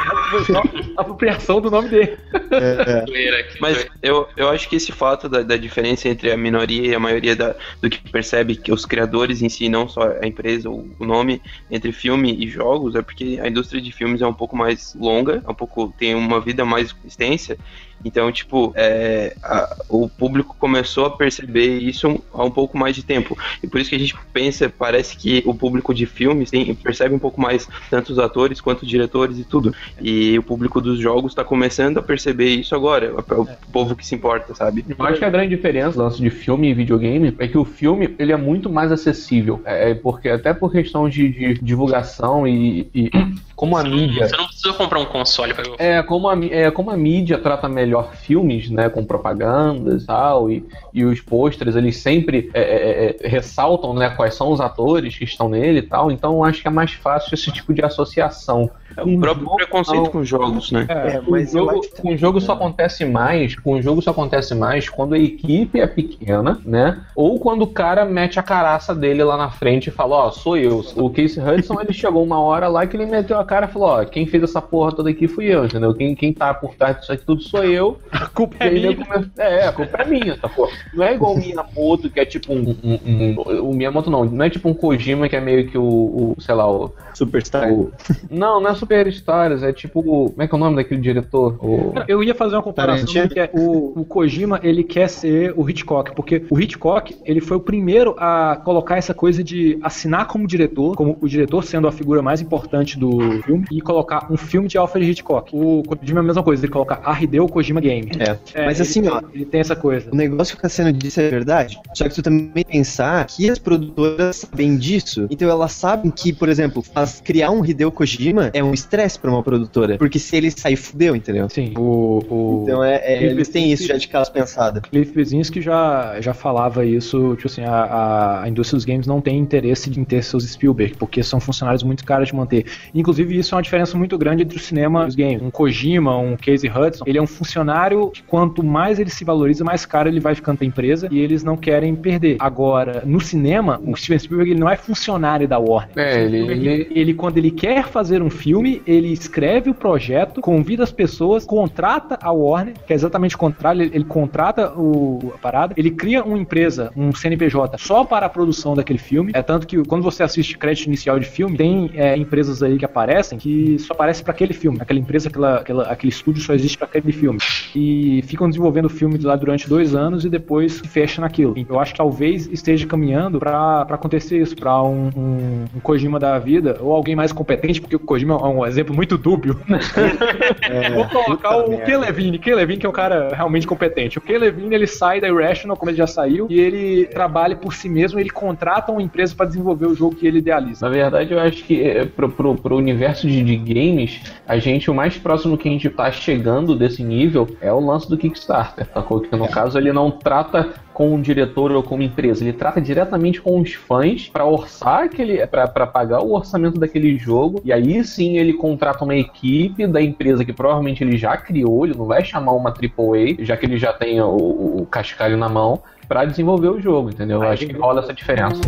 A apropriação do nome dele. É, é. Mas eu, eu acho que esse fato da, da diferença entre a minoria e a maioria da, do que percebe que os criadores em si, não só a empresa, o, o nome, entre filme e jogos, é porque a indústria de filmes é um pouco mais longa, é um pouco tem uma vida mais extensa. Então, tipo, é, a- o público começou a perceber isso há um pouco mais de tempo. E por isso que a gente pensa, parece que o público de filmes tem, percebe um pouco mais tanto os atores quanto os diretores e tudo. E o público dos jogos está começando a perceber isso agora. O, o povo que se importa, sabe? Eu acho que a grande diferença do lance de filme e videogame é que o filme ele é muito mais acessível. É, porque até por questão de, de divulgação e, e [CLEARS THROAT] como a mídia. Você não precisa comprar um console. É como, a, é, como a mídia trata melhor filmes, né, com propagandas e tal, e, e os pôsteres, eles sempre é, é, é, ressaltam, né, quais são os atores que estão nele e tal, então acho que é mais fácil esse tipo de associação. O próprio preconceito não. com jogos, né? É, mas eu jogo, acho que- com o jogo só acontece mais, com o jogo só acontece mais quando a equipe é pequena, né? Ou quando o cara mete a caraça dele lá na frente e fala, ó, sou eu. O Casey Hudson, ele chegou uma hora lá que ele meteu a cara e falou, ó, quem fez essa porra toda aqui fui eu, entendeu? Quem, quem tá por trás disso aqui tudo sou eu. A culpa E é minha. come- É, a culpa é minha, tá pô. Não é igual o Miyamoto, que é tipo um, um- um- O Miyamoto não, não é tipo um Kojima que é meio que o, o sei lá, o, Superstar. o- Não, não é Super Stories, é tipo. Como é que é o nome daquele diretor? O... Eu ia fazer uma comparação que é o, o Kojima, ele quer ser o Hitchcock, porque o Hitchcock, ele foi o primeiro a colocar essa coisa de assinar como diretor, como o diretor sendo a figura mais importante do filme, e colocar um filme de Alfred Hitchcock. O Kojima é a mesma coisa, ele coloca a Hideo Kojima Game. É. É, Mas ele assim, ó, Ele tem essa coisa. O negócio que o Cassiano disse é verdade, só que tu também pensar que as produtoras sabem disso, então elas sabem que, por exemplo, faz- criar um Hideo Kojima é um estresse pra uma produtora, porque se ele sair, fudeu, entendeu? Sim, o, o Então é, é- Ele- eles têm isso já de caso pensado. Cliff Bleszinski já, já falava isso, tipo assim, a, a- a indústria dos games não tem interesse em ter seus Spielberg, porque são funcionários muito caros de manter. Inclusive, isso é uma diferença muito grande entre o cinema e os games. Um Kojima, um Casey Hudson, ele é um funcionário que quanto mais ele se valoriza, mais caro ele vai ficando pra empresa e eles não querem perder. Agora, no cinema, o Steven Spielberg ele não é funcionário da Warner. É, ele- ele, ele, quando ele quer fazer um filme, ele escreve o projeto, convida as pessoas, contrata a Warner, que é exatamente o contrário, ele, ele contrata o, a parada, ele cria uma empresa, um CNPJ, só para a produção daquele filme. É tanto que quando você assiste crédito inicial de filme, tem é, empresas aí que aparecem que só aparecem para aquele filme. Aquela empresa, aquela, aquela- aquele estúdio só existe para aquele filme. E ficam desenvolvendo o filme lá durante dois anos e depois fecha naquilo. Eu acho que talvez esteja caminhando para acontecer isso, para um, um, um Kojima da vida, ou alguém mais competente, porque o Kojima um exemplo muito dúbio. [LAUGHS] Vou colocar o Ken Levine, Ken Levine que é um cara realmente competente. O Ken Levine ele sai da Irrational, como ele já saiu, e ele trabalha por si mesmo, ele contrata uma empresa para desenvolver o jogo que ele idealiza. Na verdade, eu acho que é, pro, pro, pro universo de, de games, a gente, o mais próximo que a gente tá chegando desse nível é o lance do Kickstarter, sacou? Que no caso ele não trata com um diretor ou com uma empresa, ele trata diretamente com os fãs para orçar aquele, para pagar o orçamento daquele jogo, e aí sim ele contrata uma equipe da empresa que provavelmente ele já criou, ele não vai chamar uma AAA, já que ele já tem o, o cascalho na mão, para desenvolver o jogo, entendeu? Eu acho que rola essa diferença.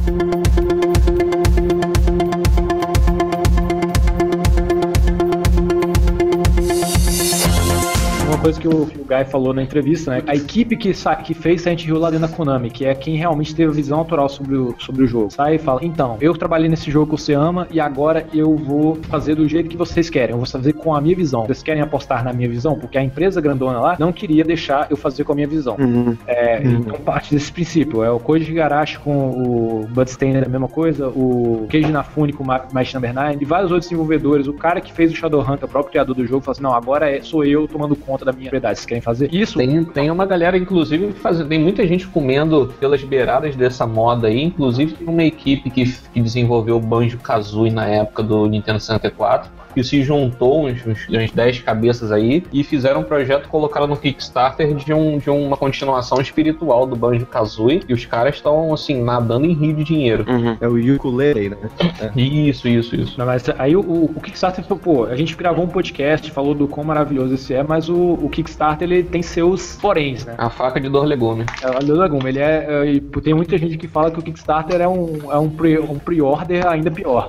Coisa que o, que o Guy falou na entrevista, né? A equipe que, que fez Silent Hill lá dentro da Konami, que é quem realmente teve visão autoral sobre o, sobre o jogo, sai e fala: Então, eu trabalhei nesse jogo que você ama e agora eu vou fazer do jeito que vocês querem. Eu vou fazer com a minha visão. Vocês querem apostar na minha visão? Porque a empresa grandona lá não queria deixar eu fazer com a minha visão. Uhum. É, Então parte desse princípio. É o Koji Igarashi com o Bloodstained é a mesma coisa, o Keiji Inafune com o Ma- Might Number 9 e vários outros desenvolvedores. O cara que fez o Shadowhunter, o próprio criador do jogo, falou assim, não, agora é, sou eu tomando conta da propriedades. Querem fazer isso? Tem, tem uma galera, inclusive, fazendo. Tem muita gente comendo pelas beiradas dessa moda aí. Inclusive, tem uma equipe que, que desenvolveu o Banjo Kazooie na época do Nintendo 64 que se juntou uns, uns, uns 10 cabeças aí e fizeram um projeto, colocaram no Kickstarter de, um, de uma continuação espiritual do Banjo Kazooie. E os caras estão, assim, nadando em rio de dinheiro. Uhum. É o ukulele, né? Isso, isso, isso. Não, mas aí o, o- Kickstarter, pô, a gente gravou um podcast, falou do quão maravilhoso esse é, mas o, o Kickstarter ele tem seus poréns, né? A faca de dor legume. É, o Legume, ele é, é, e tem muita gente que fala que o Kickstarter é um, é um, pre, um pre-order ainda pior.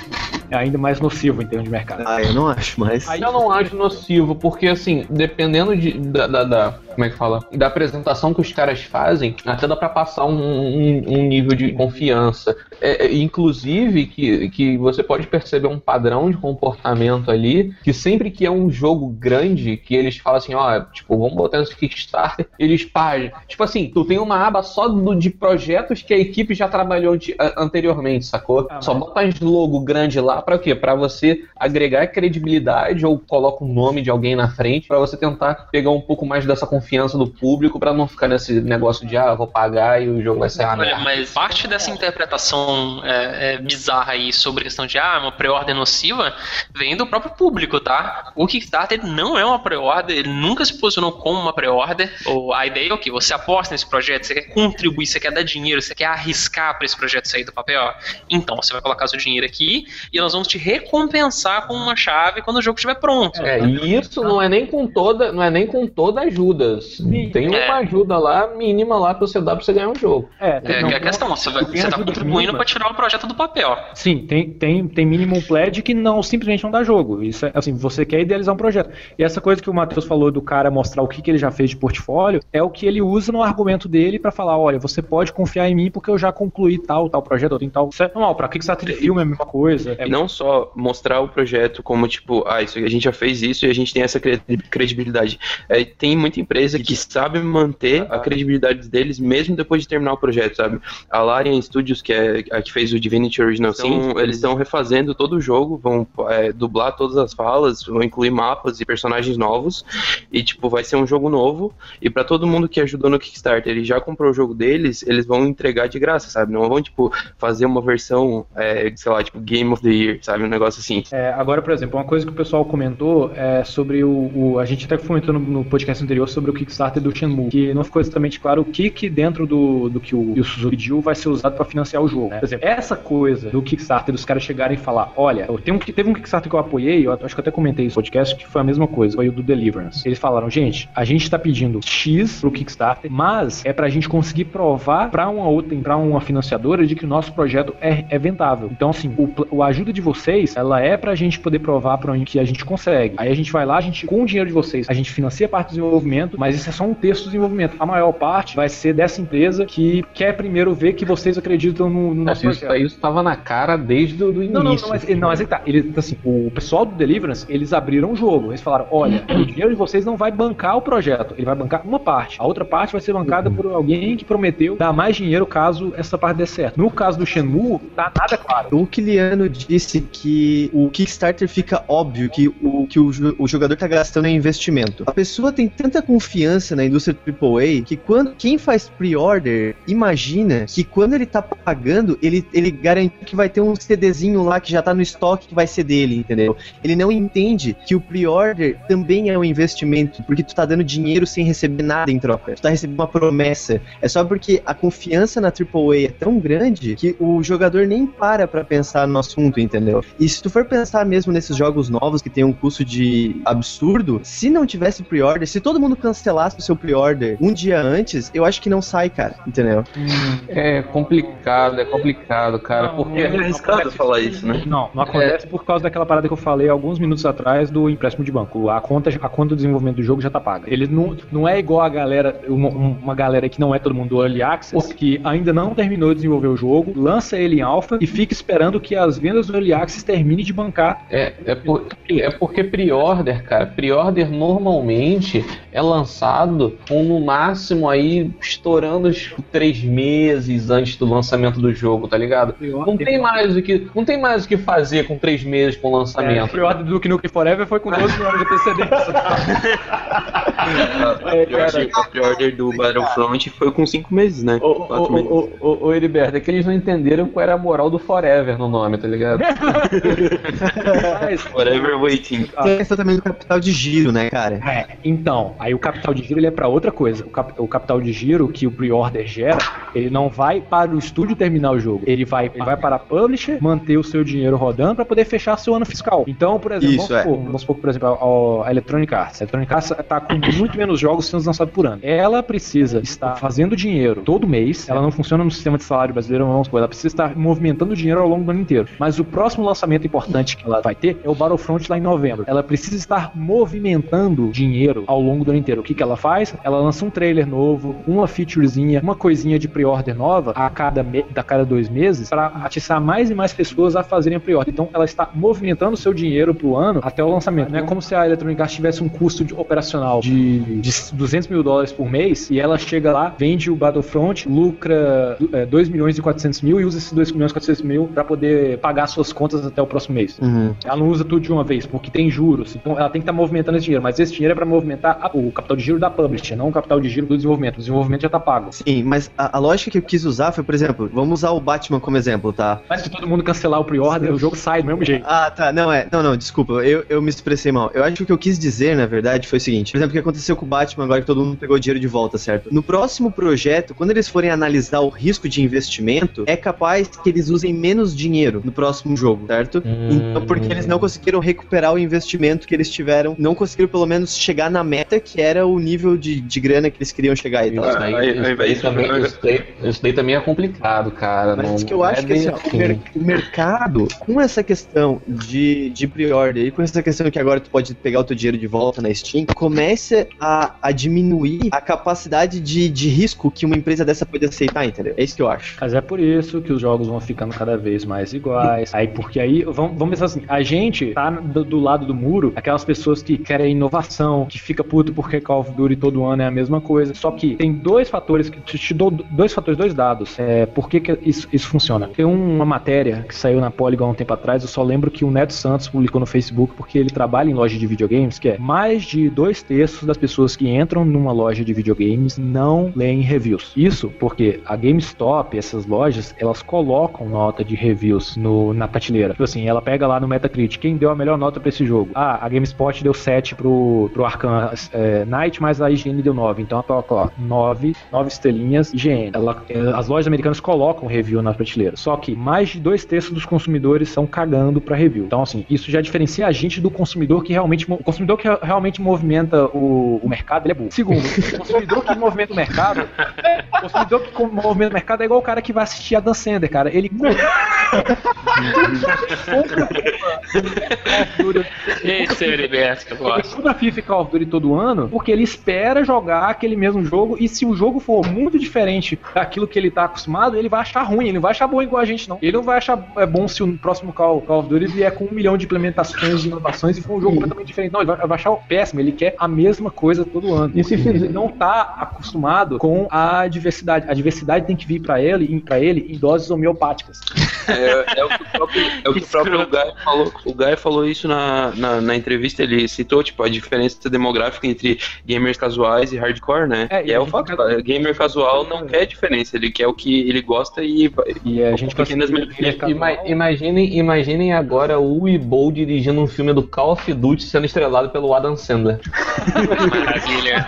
É ainda mais nocivo em termos de mercado. Ah, eu não acho, mas. Aí eu não acho nocivo, porque assim, dependendo de, da, da- da- Como é que fala? Da apresentação que os caras fazem, até dá pra passar um, um- um nível de confiança. É, é, inclusive, que, que você pode perceber um padrão de comportamento ali, que sempre que é um jogo grande, que eles falam assim, ó, tipo, vamos botar nesse Kickstarter, eles pagam. Tipo assim, tu tem uma aba só do- de projetos que a equipe já trabalhou anti- a- anteriormente, sacou? Ah, Só mas- bota as logo grande lá pra quê? Pra você agregar credibilidade ou coloca o nome de alguém na frente pra você tentar pegar um pouco mais dessa confiança do público pra não ficar nesse negócio de ah, vou pagar e o jogo vai sair uma Olha, merda. mas parte dessa interpretação é, é, bizarra aí sobre a questão de ah, uma pré-order nociva vem do próprio público, tá? O Kickstarter não é uma pré-order, ele nunca se posicionou como uma pré-order. Ou A ideia é o que? Você aposta nesse projeto, você quer contribuir, você quer dar dinheiro, você quer arriscar para esse projeto sair do papel. Então você vai colocar seu dinheiro aqui e nós vamos te recompensar com uma chave quando o jogo estiver pronto. É, e isso não é nem com toda, não é nem com toda ajuda. Tem uma É. ajuda lá mínima lá pra você dar pra você ganhar um jogo. É, tem, É, não, que é a questão, você, vai, você tá contribuindo para tirar o projeto do papel. Sim, tem, tem, tem minimum pledge que não simplesmente não dá jogo. Isso é assim, você quer idealizar um projeto. E essa coisa que o Matheus falou do cara mostrar o que, que ele já fez de portfólio é o que ele usa no argumento dele pra falar: olha, você pode confiar em mim porque eu já concluí tal, tal projeto, ou tem tal. Isso é normal, pra Kickstarter de filme é a mesma coisa. É E não só mostrar o projeto como, tipo, ah, isso, a gente já fez isso e a gente tem essa cre- credibilidade. É, tem muita empresa que sabe manter a credibilidade deles mesmo depois de terminar o projeto, sabe? A Larian Studios, que é a que fez o Divinity Original Sin, eles estão refazendo todo o jogo, vão é, dublar todas as falas, vão incluir mapas e personagens novos, e, tipo, vai ser um jogo novo, e pra todo mundo que ajudou no Kickstarter e já comprou o jogo deles, eles vão entregar de graça, sabe? Não vão, tipo, fazer uma versão, é, sei lá, tipo, Game of the Year, sabe? Um negócio assim. É, agora, por exemplo, uma coisa que o pessoal comentou é sobre o, o- A gente até comentou no, no podcast anterior sobre o Kickstarter do Shenmue, que não ficou exatamente claro o que, que dentro do, do que o, o Suzuki pediu vai ser usado para financiar o jogo. né? Por exemplo, essa coisa do Kickstarter, dos caras chegarem e falar: olha, eu tenho teve um Kickstarter que eu apoiei, eu acho que eu até comentei isso no podcast, que foi a mesma coisa, foi o do Deliverance. Eles falaram: gente, a gente tá pedindo X pro Kickstarter, mas é pra gente conseguir provar pra uma outra, pra uma financiadora de que o nosso projeto é, é vendável. Então, assim, o, o ajuda de vocês, ela é pra gente poder provar pra onde que a gente consegue. Aí a gente vai lá, a gente, com o dinheiro de vocês, a gente financia a parte do desenvolvimento, mas isso é só um terço do desenvolvimento. A maior parte vai ser dessa empresa que quer primeiro ver que vocês acreditam no, no nosso Isso, projeto. isso tava na cara desde o do início. Não, não, não, mas, não, mas aí tá. Ele, assim, o pessoal do Deliverance, eles abriram o jogo. Eles falaram: olha, o dinheiro de vocês não vai bancar o projeto. Ele vai bancar uma parte. A outra parte vai ser bancada por alguém que prometeu dar mais dinheiro caso essa parte dê certo. No caso do Shenmue, tá nada claro. O Kiliano disse que o Kickstarter fica óbvio que o que o, o jogador tá gastando em investimento. A pessoa tem tanta confiança na indústria AAA que quando quem faz pre-order imagina que quando ele tá pagando, ele, ele garante que vai ter um CDzinho lá que já tá no estoque que vai ser dele, entendeu? Ele não entende que o pre-order também é um investimento, porque tu tá dando dinheiro sem receber nada em troca. Tu tá recebendo uma promessa. É só porque a confiança na AAA é tão grande que o jogador nem para pra pensar no assunto, entendeu? E se tu for pensar mesmo nesses jogos novos que tem um custo de absurdo, se não tivesse pre-order, se todo mundo cancelasse o seu pre-order um dia antes, eu acho que não sai, cara, entendeu? É complicado, é complicado, cara. Não, porque É arriscado falar isso, né? Não, não acontece por causa daquela parada que eu falei alguns minutos atrás do empréstimo de banco. A conta, a conta do desenvolvimento do jogo já tá paga. Ele não, não é igual a galera, uma, uma galera que não é todo mundo do Early Access, que ainda não terminou de desenvolver o jogo, lança ele em alpha e fica esperando que as vendas do Early Access termine de bancar. É, é, por- é porque pre-order, cara, pre-order normalmente é lançado com no máximo aí estourando os três meses antes do lançamento do jogo, tá ligado? Não tem mais o que, não tem mais o que fazer com três meses com o É, lançamento. pre-order do Duke Nukem Forever foi com 12 horas de antecedência. A, [LAUGHS] É, pre-order- a pre-order do Battlefront foi com 5 meses, né? Ô, Heriberto, é que eles não entenderam qual era a moral do Forever no nome, tá ligado? [LAUGHS] Mas, Forever Waiting. Tem a questão também do capital de giro, né, cara? É, então, aí o capital de giro ele é para outra coisa. O, cap- o capital de giro que o pre-order gera, ele não vai para o estúdio terminar o jogo. Ele vai, ele vai para a publisher manter o seu dinheiro rodando para poder fechar seu ano fiscal. Então, por exemplo, Isso, vamos, é. supor, vamos supor que, por exemplo, a, a Electronic Arts. A Electronic Arts tá com muito menos jogos sendo lançados por ano. Ela precisa estar fazendo dinheiro todo mês. Ela não funciona no sistema de salário brasileiro, vamos supor. Ela precisa estar movimentando dinheiro ao longo do ano inteiro. Mas o próximo lançamento importante que ela vai ter é o Battlefront lá em novembro. Ela precisa estar movimentando dinheiro ao longo do ano inteiro. O que, que ela faz? Ela lança um trailer novo, uma featurezinha, uma coisinha de pre-order nova a cada, me a cada dois meses para atiçar mais e mais pessoas a fazerem a pre-order. Então ela está movimentando seu dinheiro pro ano até o lançamento. Não é como se a Electronic Arts tivesse um custo de- operacional de, de 200 mil dólares por mês e ela chega lá, vende o Battlefront, lucra é, 2 milhões e 400 mil e usa esses 2 milhões e 400 mil para poder pagar suas contas até o próximo mês. Uhum. Ela não usa tudo de uma vez, porque tem juros. Então ela tem que estar movimentando esse dinheiro. Mas esse dinheiro é para movimentar a- o capital de giro da publisher, não o capital de giro do desenvolvimento. O desenvolvimento já tá pago. Sim, mas a, a lógica que eu quis usar foi, por exemplo, vamos usar o Batman como exemplo, tá? Mas se todo mundo cancelar o pre-order, o jogo sai do mesmo jeito. Ah, tá. Não, é. Não, não, desculpa. Eu, eu me expressei mal. Eu acho que o que eu quis dizer, na verdade, foi o seguinte. Por exemplo, o que aconteceu com o Batman agora que todo mundo pegou o dinheiro de volta, certo? No próximo projeto, quando eles forem analisar o risco de investimento, é capaz que eles usem menos dinheiro no próximo jogo, certo? Então, porque eles não conseguiram recuperar o investimento que eles tiveram, não conseguiram pelo menos chegar na meta que era o nível de, de grana que eles queriam chegar e tal. Isso daí, Aí- isso daí também, isso daí- isso daí também é complicado, cara. Mas não- isso que eu acho é que assim, ó, o, mer- o mercado, com essa questão de, de pre-order e com essa questão que agora tu pode pegar o teu dinheiro de volta na Steam, começa a, a diminuir a capacidade de, de risco que uma empresa dessa pode aceitar, entendeu? É isso que eu acho. Mas é por isso que os jogos vão ficando cada vez mais iguais. Aí, porque aí, vamos, vamos pensar assim, a gente tá do, do lado do muro, aquelas pessoas que querem inovação, que fica puto porque Call of Duty todo ano é a mesma coisa. Só que tem dois fatores que te, te dou dois fatores, dois dados. É, por que, que isso, isso funciona? Tem uma matéria que saiu na Polygon há um tempo atrás, eu só lembro que o Neto Santos publicou no Facebook porque ele trabalha em loja de videogames, que é mais de dois terços das pessoas que entram numa loja de videogames não leem reviews. Isso porque a GameStop, essas lojas, elas colocam nota de reviews no, na prateleira. Tipo assim, ela pega lá no Metacritic, quem deu a melhor nota pra esse jogo? Ah, a GameSpot deu 7 pro, pro Arkham é, Knight, mas a IGN deu 9. Então ela ó, 9, 9 estrelinhas, IGN. Ela, é, as lojas americanas colocam review na prateleira. Só que mais de dois terços dos consumidores estão cagando pra review. Então, assim, isso já diferencia a gente do consumidor que realmente. O consumidor que re- realmente movimenta o, o mercado, ele é burro. Segundo, o consumidor que movimenta o mercado. O consumidor que movimenta o mercado é igual o cara que vai assistir a Dan Sander, cara. Ele. [LAUGHS] [LAUGHS] Esse é o Heriberto que eu Ele gosto. compra FIFA e Call of Duty todo ano porque ele espera jogar aquele mesmo jogo e se o jogo for muito diferente daquilo que ele tá acostumado, ele vai achar ruim, ele não vai achar bom igual a gente, não. Ele não vai achar é, bom se o próximo Call, Call of Duty vier com um milhão de implementações, de inovações e for um jogo completamente diferente. Não, ele vai, vai achar péssimo, ele quer a mesma coisa todo ano. E se ele não tá acostumado com a diversidade. A diversidade tem que vir pra ele, para ele em doses homeopáticas. É, é o que o próprio, é o, que o próprio Guy falou. O Guy falou isso na, na, na entrevista, ele citou, tipo, a diferença demográfica entre gamers casuais e hardcore, né? É, e e é o fato, cara, gamer casual não quer diferença, ele quer o que ele gosta e E a gente Pequenas. Ima- imaginem, imaginem agora o Weebo dirigindo um filme do Call of Duty sendo estrelado pelo Adam Sandler. Maravilha.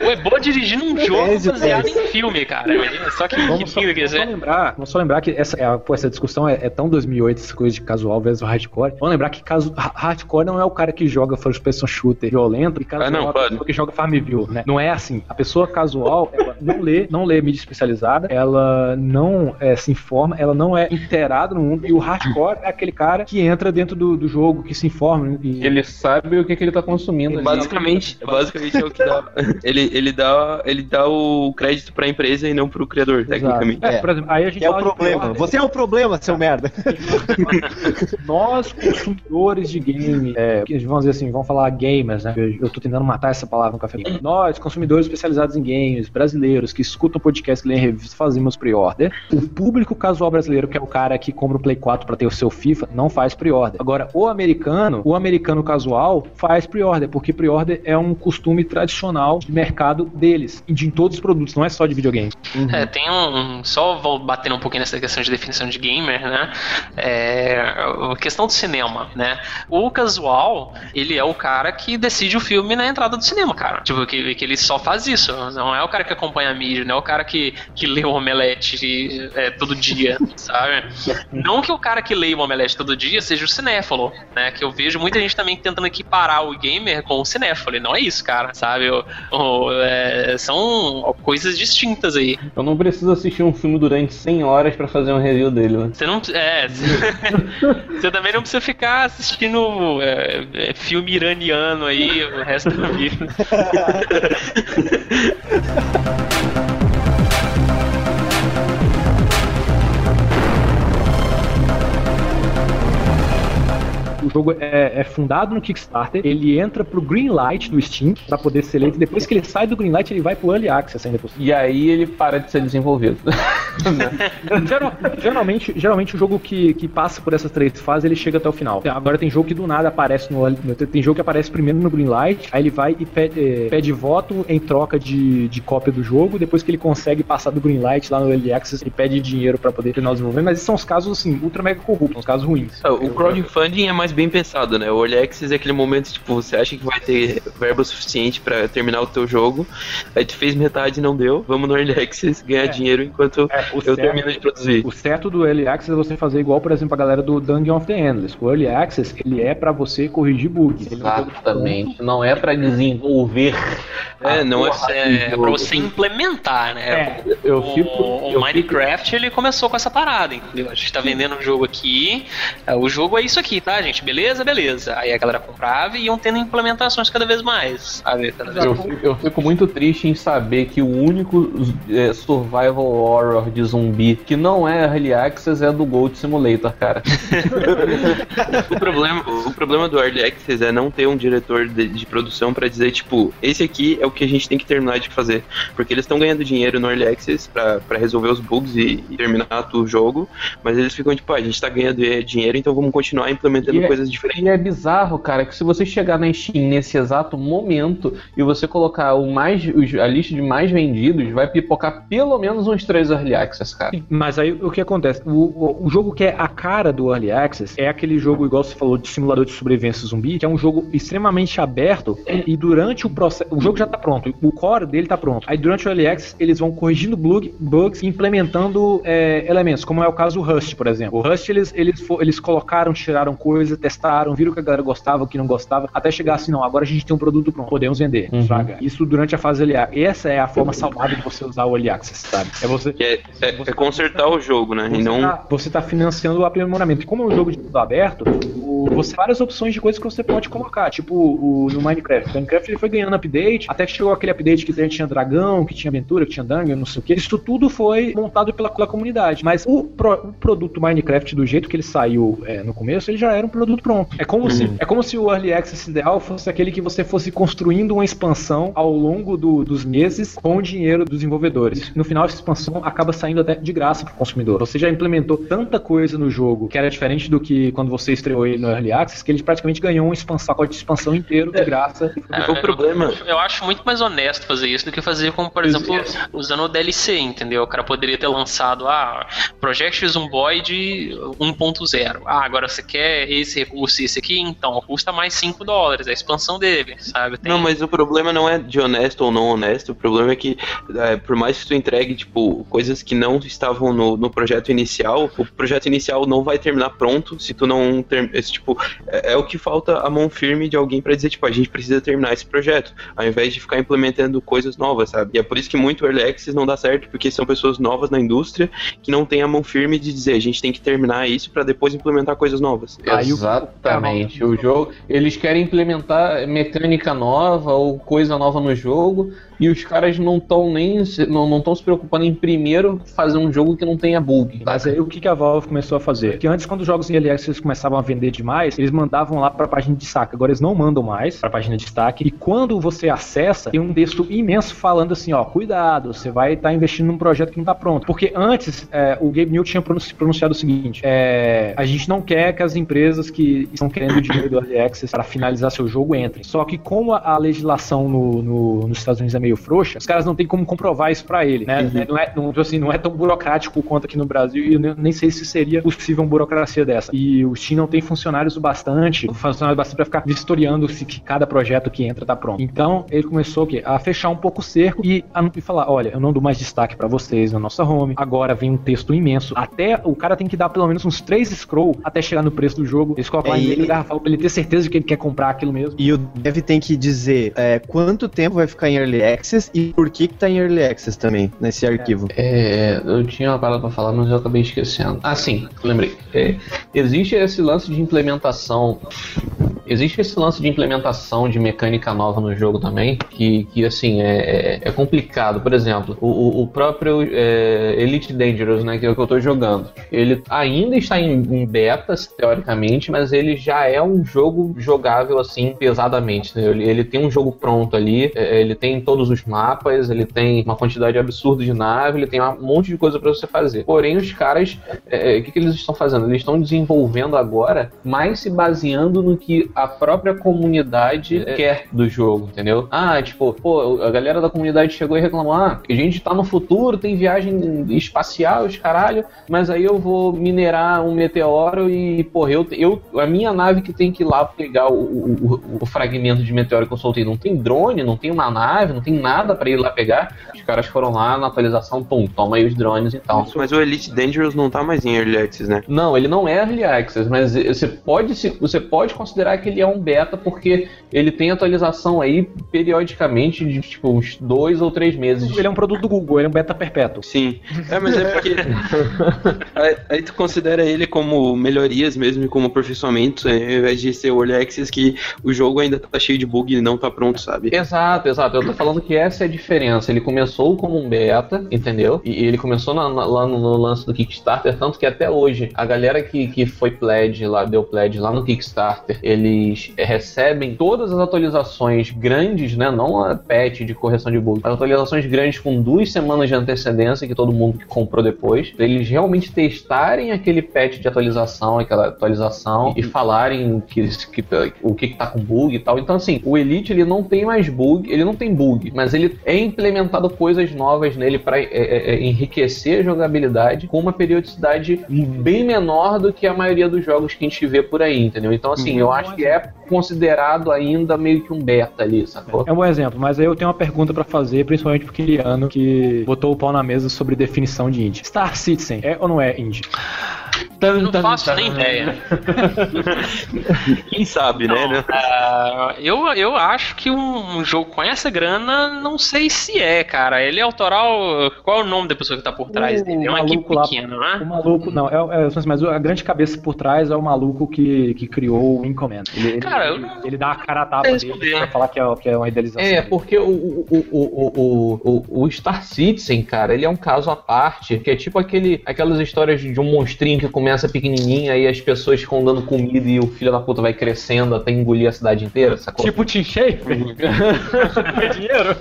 O Ebo dirigindo um jogo e baseado dez. em filme, cara. Imagina só que, que Vamos só, filme quer vamos só dizer. lembrar, vamos só lembrar que essa, é, pô, essa discussão é, é tão 2008, essa coisa de casual versus hardcore. Vamos lembrar que caso, ha- hardcore não é o cara que joga first person shooter violento e casual Ah, não, é a pode. pessoa que joga Farmville, né? Não é assim. A pessoa casual, [LAUGHS] ela não lê, não lê mídia especializada, ela não é, se informa, ela não é inteirada no mundo. E o hardcore é aquele cara que entra dentro do, do jogo, que se informa. E... Ele sabe o que, que ele tá consumindo. ali. Basicamente, basicamente é o que dá. [LAUGHS] Ele, ele, dá, ele dá o crédito pra empresa e não pro criador, tecnicamente. É, por exemplo, aí a gente É o problema. pre-order. Você é o problema, seu merda. [LAUGHS] Nós, consumidores de game, é, vamos dizer assim, vamos falar gamers, né? Eu, eu tô tentando matar essa palavra no café. Nós, consumidores especializados em games, brasileiros, que escutam podcast, que leem revista, fazemos pre-order. O público casual brasileiro, que é o cara que compra o Play 4 pra ter o seu FIFA, não faz pre-order. Agora, o americano, o americano casual, faz pre-order, porque pre-order é um costume tradicional de mercado deles, e de em todos os produtos, não é só de videogame. É, tem um. Só vou batendo um pouquinho nessa questão de definição de gamer, né? É, a questão do cinema, né? O casual, ele é o cara que decide o filme na entrada do cinema, cara. Tipo, que, que ele só faz isso. Não é o cara que acompanha a mídia, não é o cara que, que lê o omelete é, todo dia, [LAUGHS] sabe? Não que o cara que lê o omelete todo dia seja o cinéfalo, né? Que eu vejo muita gente também tentando equiparar o gamer com o cinéfalo. E não é isso, cara, sabe? O- o- é, são coisas distintas aí. Eu não preciso assistir um filme durante 100 horas pra fazer um review dele, né? Você não. É. [LAUGHS] Você também não precisa ficar assistindo é, é, filme iraniano aí o resto da vida. [LAUGHS] O jogo é, é fundado no Kickstarter, ele entra pro Greenlight do Steam pra poder ser eleito. Depois que ele sai do Greenlight, ele vai pro Early Access ainda por. E aí ele para de ser desenvolvido. [LAUGHS] Geral- geralmente, geralmente o jogo que, que passa por essas três fases, ele chega até o final. Agora tem jogo que do nada aparece no, tem jogo que aparece primeiro no Greenlight, aí ele vai e pede, eh, pede voto em troca de, de cópia do jogo, depois que ele consegue passar do Greenlight lá no Early Access, ele pede dinheiro pra poder terminar o desenvolvimento, mas esses são os casos assim, ultra mega corruptos, uns casos ruins. Ah, O crowdfunding é mais bem pensado, né? O Early Access é aquele momento, tipo, você acha que vai ter verba suficiente pra terminar o teu jogo, aí tu fez metade e não deu, vamos no Early Access ganhar É. dinheiro enquanto É, eu certo- termino de produzir. O certo do Early Access é você fazer igual, por exemplo, a galera do Dungeon of the Endless. O Early Access, ele é pra você corrigir bug. Ele não é Exatamente. Não é pra desenvolver. É, não é- É, é pra você implementar, né? É, Eu O, fico. o eu Minecraft ele começou com essa parada, entendeu? A gente tá vendendo um jogo aqui, é, o jogo é isso aqui, tá, gente? Beleza, beleza. Aí a galera comprava e iam tendo implementações cada vez mais, sabe? Cada vez Eu fico, eu fico muito triste em saber que o único é, survival horror de zumbi que não é Early Access é do Gold Simulator, cara. [LAUGHS] O problema, o problema do Early Access é não ter um diretor de, de produção pra dizer, tipo, esse aqui é o que a gente tem que terminar de fazer. Porque eles estão ganhando dinheiro no Early Access pra, pra resolver os bugs e, e terminar o jogo, mas eles ficam tipo, ah, a gente tá ganhando eh, dinheiro, então vamos continuar implementando E é- coisas diferentes. E é bizarro, cara, que se você chegar na Steam nesse exato momento e você colocar o mais, os- a lista de mais vendidos, vai pipocar pelo menos uns três Early Access, cara. Mas aí o que acontece? O, o, o jogo que é a cara do Early Access é aquele jogo, igual você falou, de simulador de sobrevivência zumbi, que é um jogo extremamente aberto e durante o processo. O jogo já tá pronto, o core dele tá pronto. Aí durante o Early Access eles vão corrigindo bug, bugs e implementando é, elementos, como é o caso do Rust, por exemplo. O Rust eles, eles, eles colocaram, tiraram coisa, testaram, viram que a galera gostava, o que não gostava, até chegar assim, não, agora a gente tem um produto pronto, podemos vender. Uhum. Isso durante a fase Early Access. Essa é a forma saudável de você usar o Early Access, sabe? É você. Que é, é- é consertar o jogo, né? E Você, não. tá, você tá financiando o aprimoramento. E como é um jogo de mundo aberto, o- você tem várias opções de coisas que você pode colocar. Tipo o, no Minecraft. O Minecraft ele foi ganhando update, até que chegou aquele update que tinha dragão, que tinha aventura, que tinha dungeon, não sei o que. Isso tudo foi montado pela, pela comunidade. Mas o, pro- o produto Minecraft, do jeito que ele saiu é, no começo, ele já era um produto pronto. É como, se, é como se o Early Access ideal fosse aquele que você fosse construindo uma expansão ao longo do- dos meses com o dinheiro dos desenvolvedores. No final, essa expansão acaba saindo até de graça para o consumidor. Você já implementou tanta coisa no jogo que era diferente do que quando você estreou ele no Early Access, que ele praticamente ganhou um expansão, pacote de expansão inteiro de graça. É, O problema- Eu, eu acho muito mais honesto fazer isso do que fazer como, por exemplo, usando o DLC, entendeu? O cara poderia ter lançado, ah, Project Zomboid 1.0. Ah, agora você quer esse esse recurso e esse aqui, então custa mais 5 dólares, a expansão dele, sabe? Tem- Não, mas o problema não é de honesto ou não honesto. O problema é que, é, por mais que tu entregue, tipo, coisas que não estavam no, no projeto inicial, o projeto inicial não vai terminar pronto se tu não. Ter, esse, tipo, é, é o que falta a mão firme de alguém pra dizer, tipo, a gente precisa terminar esse projeto, ao invés de ficar implementando coisas novas, sabe? E é por isso que muito Early Access não dá certo, porque são pessoas novas na indústria que não têm a mão firme de dizer, a gente tem que terminar isso pra depois implementar coisas novas. Exatamente. O jogo, eles querem implementar mecânica nova ou coisa nova no jogo e os caras não estão nem se- não não estão se preocupando em primeiro fazer um jogo que não tenha bug. Mas aí o que, que a Valve começou a fazer? Porque antes, quando os jogos em Early Access começavam a vender demais, eles mandavam lá pra página de destaque. Agora eles não mandam mais pra página de destaque. E quando você acessa, tem um texto imenso falando assim, ó, cuidado, você vai estar investindo num projeto que não tá pronto. Porque antes, é, o Gabe Newell tinha pronunci- pronunciado o seguinte, é, a gente não quer que as empresas que estão querendo o dinheiro do Early Access para finalizar seu jogo entrem. Só que como a, a legislação no- no- nos Estados Unidos é meio frouxa, os caras não têm como comprovar isso pra ele, né? Não, é, não, tipo assim, não é tão burocrático quanto aqui no Brasil e eu nem, sei se seria possível uma burocracia dessa. E o Steam não tem funcionários o bastante, funcionários bastante pra ficar vistoriando se que cada projeto que entra tá pronto. Então, ele começou o quê? a fechar um pouco o cerco e, a, e falar, olha, eu não dou mais destaque pra vocês na nossa home, agora vem um texto imenso. Até o cara tem que dar pelo menos uns três scroll até chegar no preço do jogo. Eles colocam É, lá em e letras ele- garrafal pra ele ter certeza de que ele quer comprar aquilo mesmo. E o dev tem que dizer é, quanto tempo vai ficar em Early Access e por que que tá em Early Access também, nesse arquivo. É, eu tinha uma parada pra falar, mas eu acabei esquecendo. Ah, sim, lembrei. É, existe esse lance de implementação. Existe esse lance de implementação de mecânica nova no jogo também, que, que assim, é, é- é complicado. Por exemplo, o, o- próprio é, Elite Dangerous, né, que é o que eu tô jogando, ele ainda está em, em beta, teoricamente, mas ele já é um jogo jogável, assim, pesadamente. né? Ele, ele tem um jogo pronto ali, é, ele tem todos os mapas, ele tem uma quantidade absurda de nave, ele tem um monte de coisa para você fazer. Porém, os caras, é, é, o que, que eles estão fazendo? Eles estão desenvolvendo agora, mais se baseando no que a própria comunidade é, quer do jogo, entendeu? Ah, tipo, pô, a galera da comunidade chegou e reclamou: ah, a gente tá no futuro, tem viagem espacial, os caralho, mas aí eu vou minerar um meteoro e, porra, eu, eu, a minha nave que tem que ir lá pegar o, o, o- o fragmento de meteoro que eu soltei não tem drone, não tem uma nave, não tem nada pra ir lá pegar. Os caras foram lá na atualização, pum, toma aí os drones e tal. Mas o Elite Dangerous não tá mais em Early Access, né? Não, ele não é early access, mas você pode, se- você pode considerar que ele é um beta porque ele tem atualização aí periodicamente de tipo uns dois ou três meses. Ele é um produto do Google, ele é um beta perpétuo. Sim. É, mas é porque. [LAUGHS] aí, aí tu considera ele como melhorias mesmo e como aperfeiçoamento, ao invés de ser o Early Access que o jogo ainda tá cheio de bug e não tá pronto, sabe? Exato, exato. Eu tô falando que essa é a diferença. Ele começou como um beta, entendeu? E ele começou na- na- lá no, no lance do Kickstarter, tanto que até hoje a galera que, que foi pledge lá, deu pledge lá no Kickstarter, eles recebem todas as atualizações grandes, né? Não a patch de correção de bug, as atualizações grandes com duas semanas de antecedência que todo mundo que comprou depois, eles realmente testarem aquele patch de atualização, aquela atualização e falarem que, que- o que, que tá com bug e tal. Então, assim, o Elite ele não tem mais bug, ele não tem bug, mas ele é implementado coisas novas nele para enriquecer a jogabilidade com uma periodicidade bem menor do que a maioria dos jogos que a gente vê por aí, entendeu? Então, assim, eu acho que é considerado ainda meio que um beta ali, sacou? É um bom exemplo, mas aí eu tenho uma pergunta pra fazer, principalmente pro Kiliano, que botou o pau na mesa sobre definição de indie. Star Citizen é ou não é indie? Eu não faço nem ideia. Quem sabe, né? né? Ah, eu, eu acho que um, um jogo com essa grana, não sei se é, cara. Ele é autoral. Qual é o nome da pessoa que tá por trás O dele? É uma equipe maluco lá- pequena, não O é? maluco, não, é, é, mas a grande cabeça por trás é o maluco que, que criou o Encomenda. Ele, Cara, eu ele, não- ele dá a cara a tapa sei dele pra falar que é, que é uma idealização. É, dele. porque o, o, o, o, o, o, o Star Citizen, cara, ele é um caso à parte, que é tipo aquele, aquelas histórias de um monstrinho que começa pequenininho, aí as pessoas ficam dando comida e o filho da puta vai crescendo até engolir a cidade inteira, sacou? Tipo Team Shape? Tem dinheiro?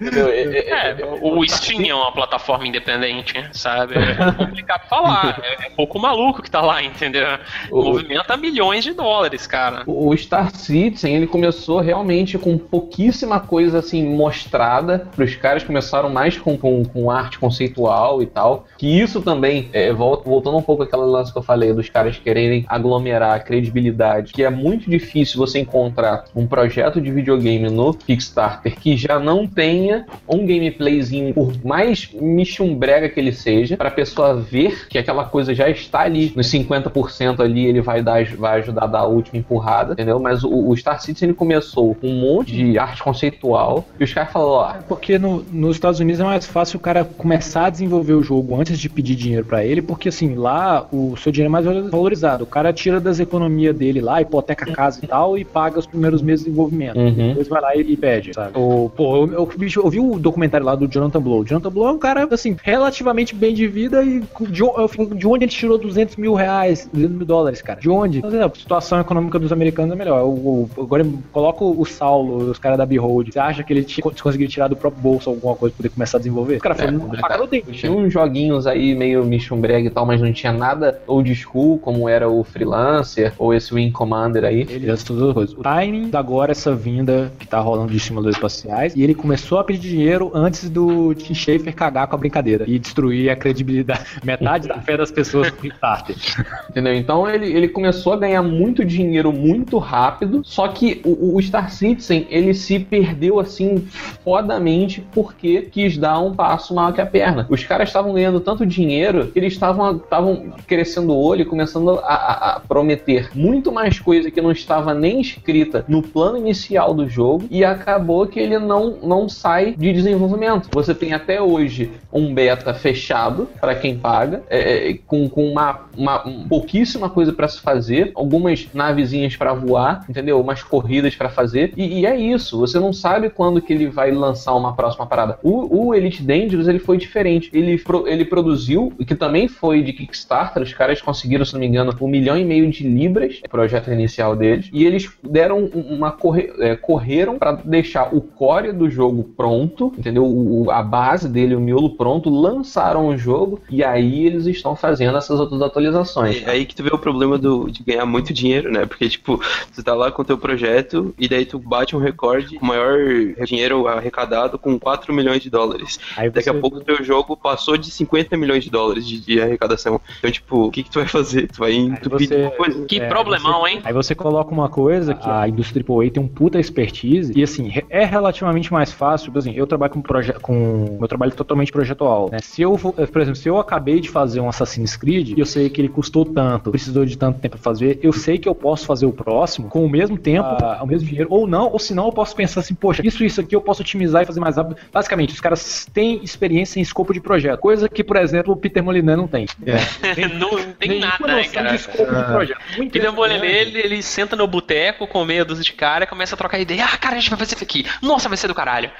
É- é- É, o Steam é uma plataforma independente, sabe? [LAUGHS] É complicado falar. É, é pouco maluco que tá lá, entendeu? O- Movimenta milhões de dólares, cara. O Star Citizen, ele começou realmente com pouquíssima coisa assim mostrada para os caras, começaram mais com, com, com arte conceitual e tal, que isso também, é, vol- voltando um pouco àquele lance que eu falei dos caras quererem aglomerar a credibilidade, que é muito difícil você encontrar um projeto de videogame no Kickstarter que já não tenha um gameplayzinho, por mais michumbrega que ele seja, pra pessoa ver que aquela coisa já está ali, nos 50% ali ele vai, dar, vai ajudar a dar a última empurrada, entendeu? Mas o, o Star Citizen ele começou com um monte de arte conceitual e os caras falaram, ó, Porque no- nos Estados Unidos é mais fácil o cara começar a desenvolver o jogo antes de pedir dinheiro pra ele, porque assim, lá o seu dinheiro é mais valorizado. O cara tira das economias dele lá, hipoteca a casa e tal, e paga os primeiros meses de desenvolvimento. Uhum. Depois vai lá e, pede, sabe? O, pô, eu, eu, bicho, eu vi o documentário lá do Jonathan Blow. O Jonathan Blow é um cara, assim, relativamente bem de vida e de, o- de onde ele tirou 200 mil reais, 200 mil dólares, cara? De onde? Então, a situação econômica dos americanos é melhor. O, o, agora coloca o Saulo, os caras da Behold. Você acha que ele tinha conseguido tirar do próprio bolso alguma coisa pra poder começar a desenvolver? Os caras foram complicado. pagar o dente. Tinha uns joguinhos aí meio michumbrega e tal, mas não tinha nada old school, como era o Freelancer ou esse Wing Commander aí. Ele fez todas as coisas. O timing da agora essa vinda que tá rolando de simuladores espaciais e ele começou a pedir dinheiro antes do Tim Schafer cagar com a brincadeira e destruir a credibilidade, [LAUGHS] metade da fé das pessoas no Kickstarter. [LAUGHS] Entendeu? Então ele, ele começou a ganhar muito dinheiro muito rápido, só que o, o Star Citizen ele se perdeu assim fodamente porque quis dar um passo maior que a perna. Os caras estavam ganhando tanto dinheiro que eles estavam estavam crescendo o olho e começando a, a- a prometer muito mais coisa que não estava nem escrita no plano inicial do jogo e acabou que ele não, não sai de desenvolvimento. Você tem até hoje um beta fechado para quem paga, é, é, com, com uma, uma um pouquíssima coisa para se fazer, algumas navezinhas para voar, entendeu? Umas corridas para fazer e, e é isso. Você não sabe quando que ele vai lançar uma próxima parada. O, o Elite Dangerous ele foi diferente. Ele, pro- ele produziu, que também foi de Kickstarter. Os caras conseguiram, se não me engano, um milhão e meio de libras, o projeto inicial deles, e eles deram um- uma corre, é, correram para deixar o core do jogo pronto, entendeu? O, a base dele, o miolo pronto, lançaram o jogo e aí eles estão fazendo essas outras atualizações. É aí que tu vê o problema do, de ganhar muito dinheiro, né? Porque, tipo, tu tá lá com o teu projeto e daí tu bate um recorde, o maior dinheiro arrecadado com 4 milhões de dólares. Aí Daqui a pouco o teu jogo passou de 50 milhões de dólares de, de arrecadação. Então, tipo, o que que tu vai fazer? Tu vai entupir você- coisa? Que É, problemão, hein? Aí você coloca uma coisa que a indústria AAA tem um puta expertise e assim, é relativamente mais fácil, por exemplo, eu trabalho com projeto com meu trabalho é totalmente projetual, né? Se eu, for- eh, por exemplo, se eu acabei de fazer um Assassin's Creed e eu sei que ele custou tanto, precisou de tanto tempo pra fazer, eu sei que eu posso fazer o próximo com o mesmo tempo, ah, ao mesmo dinheiro ou não, ou se não eu posso pensar assim, poxa, isso isso aqui eu posso otimizar e fazer mais rápido. Basicamente, os caras têm experiência em escopo de projeto, coisa que, por exemplo, o Peter Molyneux não tem. [LAUGHS] [LAUGHS] não tem Nenhuma nada, né, cara? de projeto. Muito impressionante. Molyneux, ele, ele senta no boteco com meia dúzia de cara e começa a trocar ideia. Ah, cara, a gente vai fazer isso aqui. Nossa, vai ser do caralho.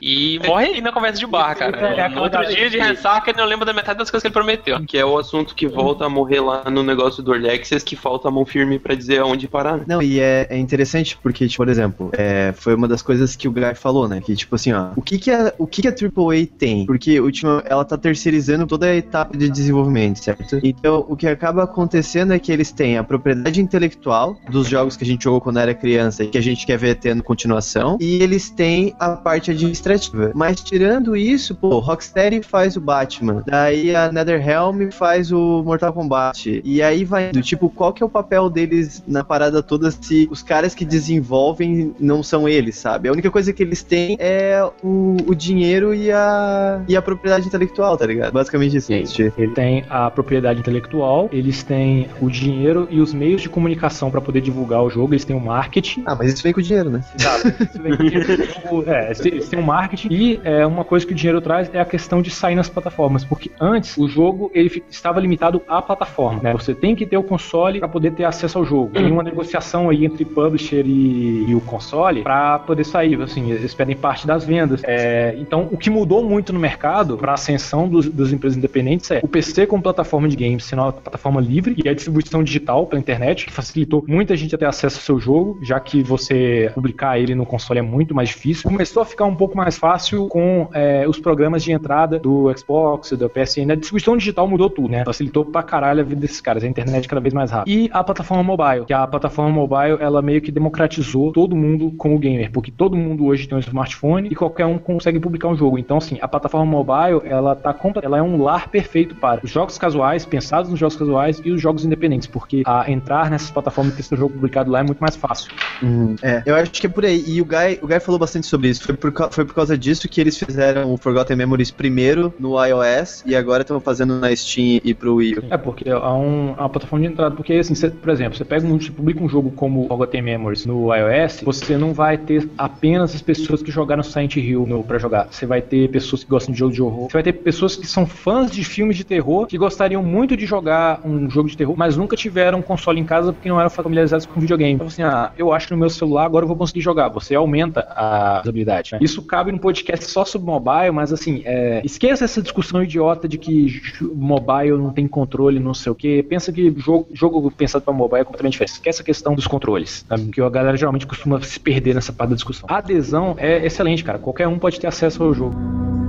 E morre aí na conversa de bar, cara. É, é no outro dia de ressaca, ele não lembra da metade das coisas que ele prometeu. Que é o assunto que volta a morrer lá no negócio do Access, que falta a mão firme pra dizer aonde parar, né? Não, e é, é interessante porque, tipo, por exemplo, é, foi uma das coisas que o Guy falou, né? Que, tipo assim, ó, o que que a, o que que a AAA tem? Porque, última, ela tá terceirizando toda a etapa de desenvolvimento, certo? Então, o que acaba acontecendo é que eles têm a propriedade intelectual dos jogos que a gente jogou quando era criança e que a gente quer ver tendo continuação, e eles têm a parte administrativa. Mas, tirando isso, pô, Rocksteady faz o Batman, daí a NetherRealm faz o Mortal Kombat, e aí vai indo, tipo, qual que é o papel deles na parada toda se os caras que desenvolvem não são eles, sabe? A única coisa que eles têm é o, o dinheiro e a, e a propriedade intelectual, tá ligado? Basicamente isso. Ele tem a propriedade intelectual, eles têm o dinheiro e os meios de comunicação para poder divulgar o jogo, eles têm o marketing. Ah, mas isso vem com dinheiro, né? Exato. Isso vem com dinheiro. O- [LAUGHS] é, eles têm- o marketing e é, uma coisa que o dinheiro traz é a questão de sair nas plataformas, porque antes o jogo ele estava limitado à plataforma. Né? Você tem que ter o console para poder ter acesso ao jogo. Tem uma negociação aí entre publisher e, e o console para poder sair. Assim, eles pedem parte das vendas. É, então, o que mudou muito no mercado para a ascensão dos, das empresas independentes é o PC como plataforma de games plataforma livre e a distribuição digital pela internet, que facilitou muita gente a ter acesso ao seu jogo, já que você publicar ele no console é muito mais difícil. Começou a ficar um pouco mais fácil com é, os programas de entrada do Xbox, do PSN. A distribuição digital mudou tudo, né? Facilitou pra caralho a vida desses caras. A internet cada vez mais rápida. E a plataforma mobile, que a plataforma mobile, ela meio que democratizou todo mundo como gamer, porque todo mundo hoje tem um smartphone e qualquer um consegue publicar um jogo. Então, assim, a plataforma mobile, ela tá ela é um lar perfeito para os jogos casuais pensados baseados nos jogos casuais e os jogos independentes, porque a entrar nessas plataformas e ter seu jogo publicado lá é muito mais fácil. Uhum. É, eu acho que é por aí. E o Guy, o Guy falou bastante sobre isso. Foi por, foi por causa disso que eles fizeram o Forgotten Memories primeiro no iOS e agora estão fazendo na Steam e pro Wii. É, porque é um- é uma plataforma de entrada. Porque, assim, você- por exemplo, você pega um, você publica um jogo como Forgotten Memories no iOS, você não vai ter apenas as pessoas que jogaram Silent Hill no, pra jogar. Você vai ter pessoas que gostam de jogo de horror. Você vai ter pessoas que são fãs de filmes de terror, que gostariam muito de jogar um jogo de terror, mas nunca tiveram um console em casa porque não eram familiarizados com videogame. Então, assim, ah, eu acho no meu celular agora eu vou conseguir jogar. Você aumenta a usabilidade. né? Isso cabe num podcast só sobre mobile, mas assim, é, esqueça essa discussão idiota de que mobile não tem controle, não sei o que. Pensa que jogo, jogo pensado para mobile é completamente diferente. Esquece a questão dos controles, sabe? que a galera geralmente costuma se perder nessa parte da discussão. A adesão é excelente, cara. Qualquer um pode ter acesso ao jogo.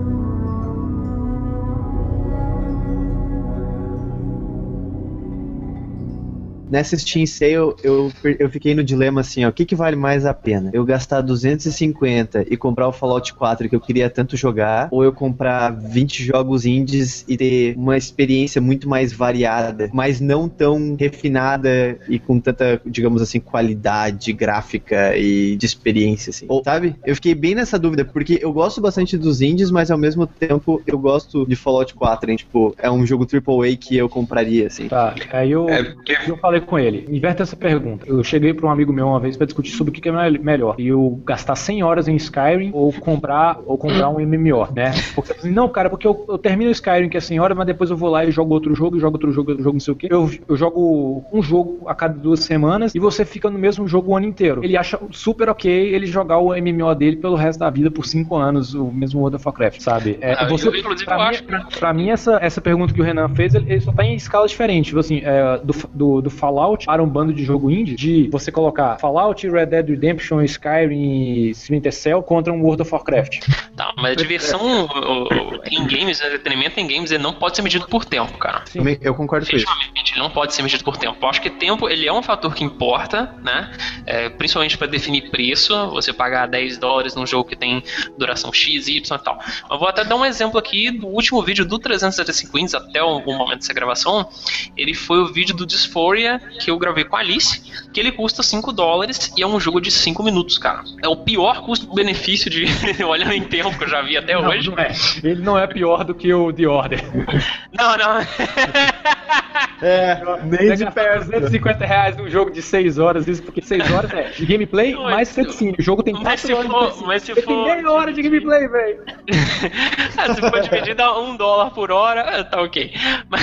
Nessa Steam Sale, eu, eu fiquei no dilema assim, ó, o que, que vale mais a pena? Eu gastar 250 e comprar o Fallout 4 que eu queria tanto jogar, ou eu comprar 20 jogos indies e ter uma experiência muito mais variada, mas não tão refinada e com tanta, digamos assim, qualidade gráfica e de experiência, assim. Ou, sabe? Eu fiquei bem nessa dúvida, porque eu gosto bastante dos indies, mas ao mesmo tempo eu gosto de Fallout 4, hein? Tipo, é um jogo AAA que eu compraria, assim. Tá, aí eu, É, porque eu falei com ele, inverte essa pergunta. Eu cheguei pra um amigo meu uma vez pra discutir sobre o que que é mel- melhor. E eu gastar 100 horas em Skyrim ou comprar ou comprar um MMO, né? Porque assim, não, cara, porque eu, eu termino o Skyrim que é 100 horas, mas depois eu vou lá e jogo outro jogo, e jogo outro jogo, outro jogo, não sei o quê. Eu, eu jogo um jogo a cada duas semanas e você fica no mesmo jogo o ano inteiro. Ele acha super ok ele jogar o MMO dele pelo resto da vida por 5 anos, o mesmo World of Warcraft, sabe? É, Ah, você, eu, inclusive, pra eu mim, acho pra, pra mim, essa, essa pergunta que o Renan fez, ele, ele só tá em escala diferente. Tipo assim, é, do, do, do Fallout para um bando de jogo indie, de você colocar Fallout, Red Dead Redemption, Skyrim e Splinter Cell contra um World of Warcraft. Tá, mas a diversão em games, né, entretenimento em games, ele não pode ser medido por tempo, cara. Sim. Eu concordo com isso. Ele não pode ser medido por tempo. Eu acho que tempo ele é um fator que importa, né? É, principalmente para definir preço. Você pagar 10 dólares num jogo que tem duração X, Y e tal. Eu vou até dar um exemplo aqui do último vídeo do 365 Wins, até o, o momento dessa gravação. Ele foi o vídeo do Dysphoria que eu gravei com a Alice, que ele custa 5 dólares e é um jogo de 5 minutos, cara. É o pior custo-benefício de [LAUGHS] olhando em tempo que eu já vi até Não, hoje. não é. Ele não é pior do que o The Order. Não, não. É, [LAUGHS] nem de Pega perto. 250 reais num jogo de 6 horas, isso porque 6 horas é de gameplay [LAUGHS] Não, mais mas- cutscene. O jogo tem mas 4 se horas de for- cutscene. mas se Ele tem for- meia hora de gameplay, velho. Ah, se for dividir dá um dólar por hora, tá ok. Mas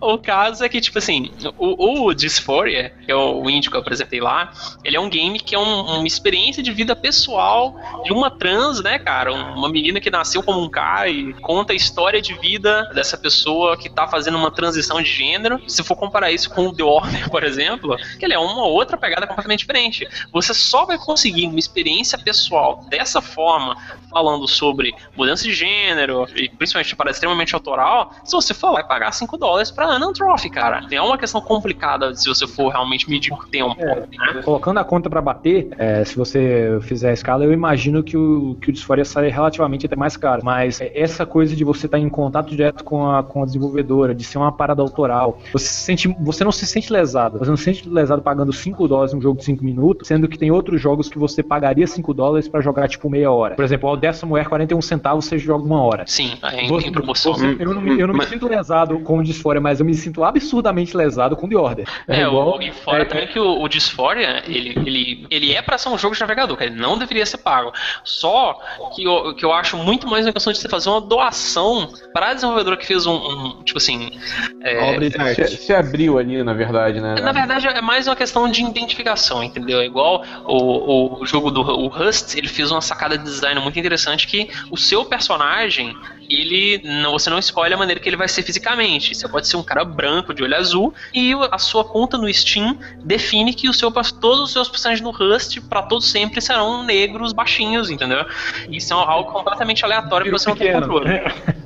o caso é que, tipo assim, o, o Dysphoria, que é o indie que eu apresentei lá, ele é um game que é um- uma experiência de vida pessoal de uma trans, né, cara? Uma menina que nasceu como um cara e conta a história de vida dessa pessoa que tá fazendo uma transição de gênero. Se for comparar isso com o The Order, por exemplo, que ele é uma outra pegada completamente diferente. Você só vai conseguir uma experiência pessoal dessa forma, falando sobre mudança de gênero, e principalmente para extremamente autoral, se você for lá e pagar 5 dólares pra Anan Trophy, cara. É uma questão complicada se você for realmente medir por tempo. né? Colocando a conta pra bater, é, se você fizer a escala, eu imagino que o, que o Dysphoria sai relativamente até mais caro. Mas é, essa coisa de você estar em contato direto com a, com a desenvolvedora, de ser uma parada autoral, você, se sente, você não se sente lesado. Você não se sente lesado pagando 5 dólares num jogo de 5 minutos, sendo que tem outros jogos que você pagaria 5 dólares pra jogar tipo meia hora. Por exemplo, o Odessa Moer 41 centavos você joga uma hora. Sim, é em, Você- em promoção. você- eu não, me- eu não me Mas- sinto lesado com o Dysphoria, mas eu me sinto absurdamente lesado com The Order. É, igual- o, e fora é- também que o, o Dysphoria, ele, ele, ele é pra ser um jogo de navegador, cara, ele não deveria ser pago. Só que eu, que eu acho muito mais uma questão de você fazer uma doação pra desenvolvedora que fez um, um, tipo assim... é, Obra de Se, se abriu ali, na verdade, né? Na verdade, é mais uma questão de identificação, entendeu? É igual o, o jogo do o Rust, ele fez uma sacada de design muito interessante que o seu personagem, ele não, você não escolhe a maneira que ele vai ser fisicamente. Você pode ser um cara branco de olho azul e a sua conta no Steam define que o seu, todos os seus personagens no Rust, pra todos sempre, serão negros baixinhos, entendeu? Isso é algo completamente aleatório que você não tem controle.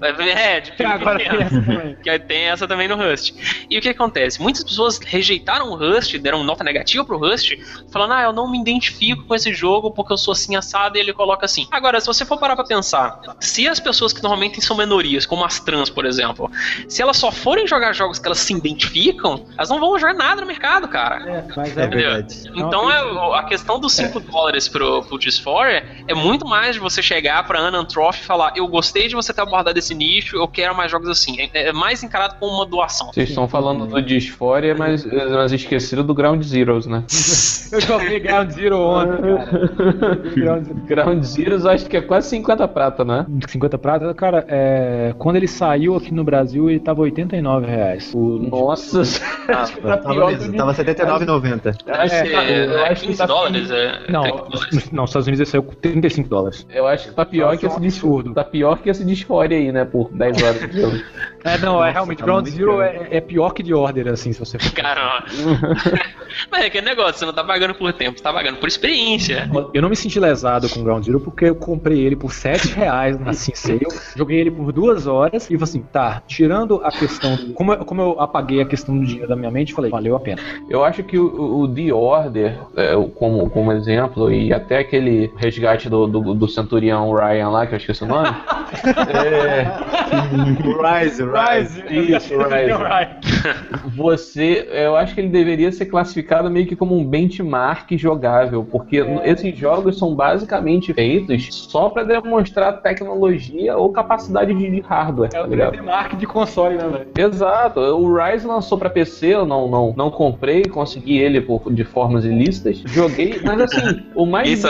É, de pequeno. Agora tem essa também. [LAUGHS] Que tem essa também no Rust. E o que acontece? Muitas pessoas rejeitaram o Rust, deram nota negativa pro Rust, falando, ah, eu não me identifico com esse jogo porque eu sou assim assado, e ele coloca assim. Agora, se você for parar pra pensar, se as pessoas que normalmente são minorias, como as trans, por exemplo, se elas só forem jogar jogos que elas se identificam, elas não vão jogar nada no mercado, cara. É, mas É é, verdade. Então é, a questão dos 5 dólares pro, pro Dysphoria é muito mais de você chegar pra Ana Trophy e falar: Eu gostei de você ter abordado esse nicho, eu quero mais jogos assim. É, é mais encarado como uma doação. Vocês estão falando do Dysphoria, mas, mas esqueceram do Ground Zeroes, né? [LAUGHS] Eu joguei Ground Zero ontem, cara. [LAUGHS] Ground Zero. Ground Zeroes acho que é quase 50 prata, né? 50 prata, cara, é, quando ele saiu aqui no Brasil, ele tava 89 reais. O, Nossa, [LAUGHS] que tá Tava, mesmo, tava 79,90. Acho que, É, eu, é acho que 15 tá, dólares? É, não, 30 dólares. [LAUGHS] não, nos Estados Unidos ele saiu com 35 dólares. eu acho que tá pior Nossa, que é esse absurdo. Tá pior que esse Dysphoria aí, né? Por 10 horas de jogo. É, não, é realmente, tá Ground Zero é, é pior que de Order, assim, se você for. [LAUGHS] Caramba. Mas é aquele negócio, você não tá pagando por tempo, você tá pagando por experiência. Eu não me senti lesado com Ground Zero porque eu comprei ele por 7 reais na Sale, joguei ele por duas horas e falei assim, tá, tirando a questão do. Como eu, como eu apaguei a questão do dinheiro da minha mente, falei, valeu a pena. Eu acho que o, o The Order, é, como, como exemplo, e até aquele resgate do, do, do Centurião Ryan lá, que eu esqueci o nome. [LAUGHS] é, Rise, Rise. Isso, [LAUGHS] Rise. você, eu acho que ele deveria ser classificado meio que como um benchmark jogável, porque esses jogos são basicamente feitos só para demonstrar tecnologia ou capacidade de, de hardware, É tá o ligado? 3D Mark de console, né, velho? Exato, o Rise lançou pra PC, eu não, não, não comprei, consegui ele por, de formas ilícitas, joguei, mas assim, o [LAUGHS] mais,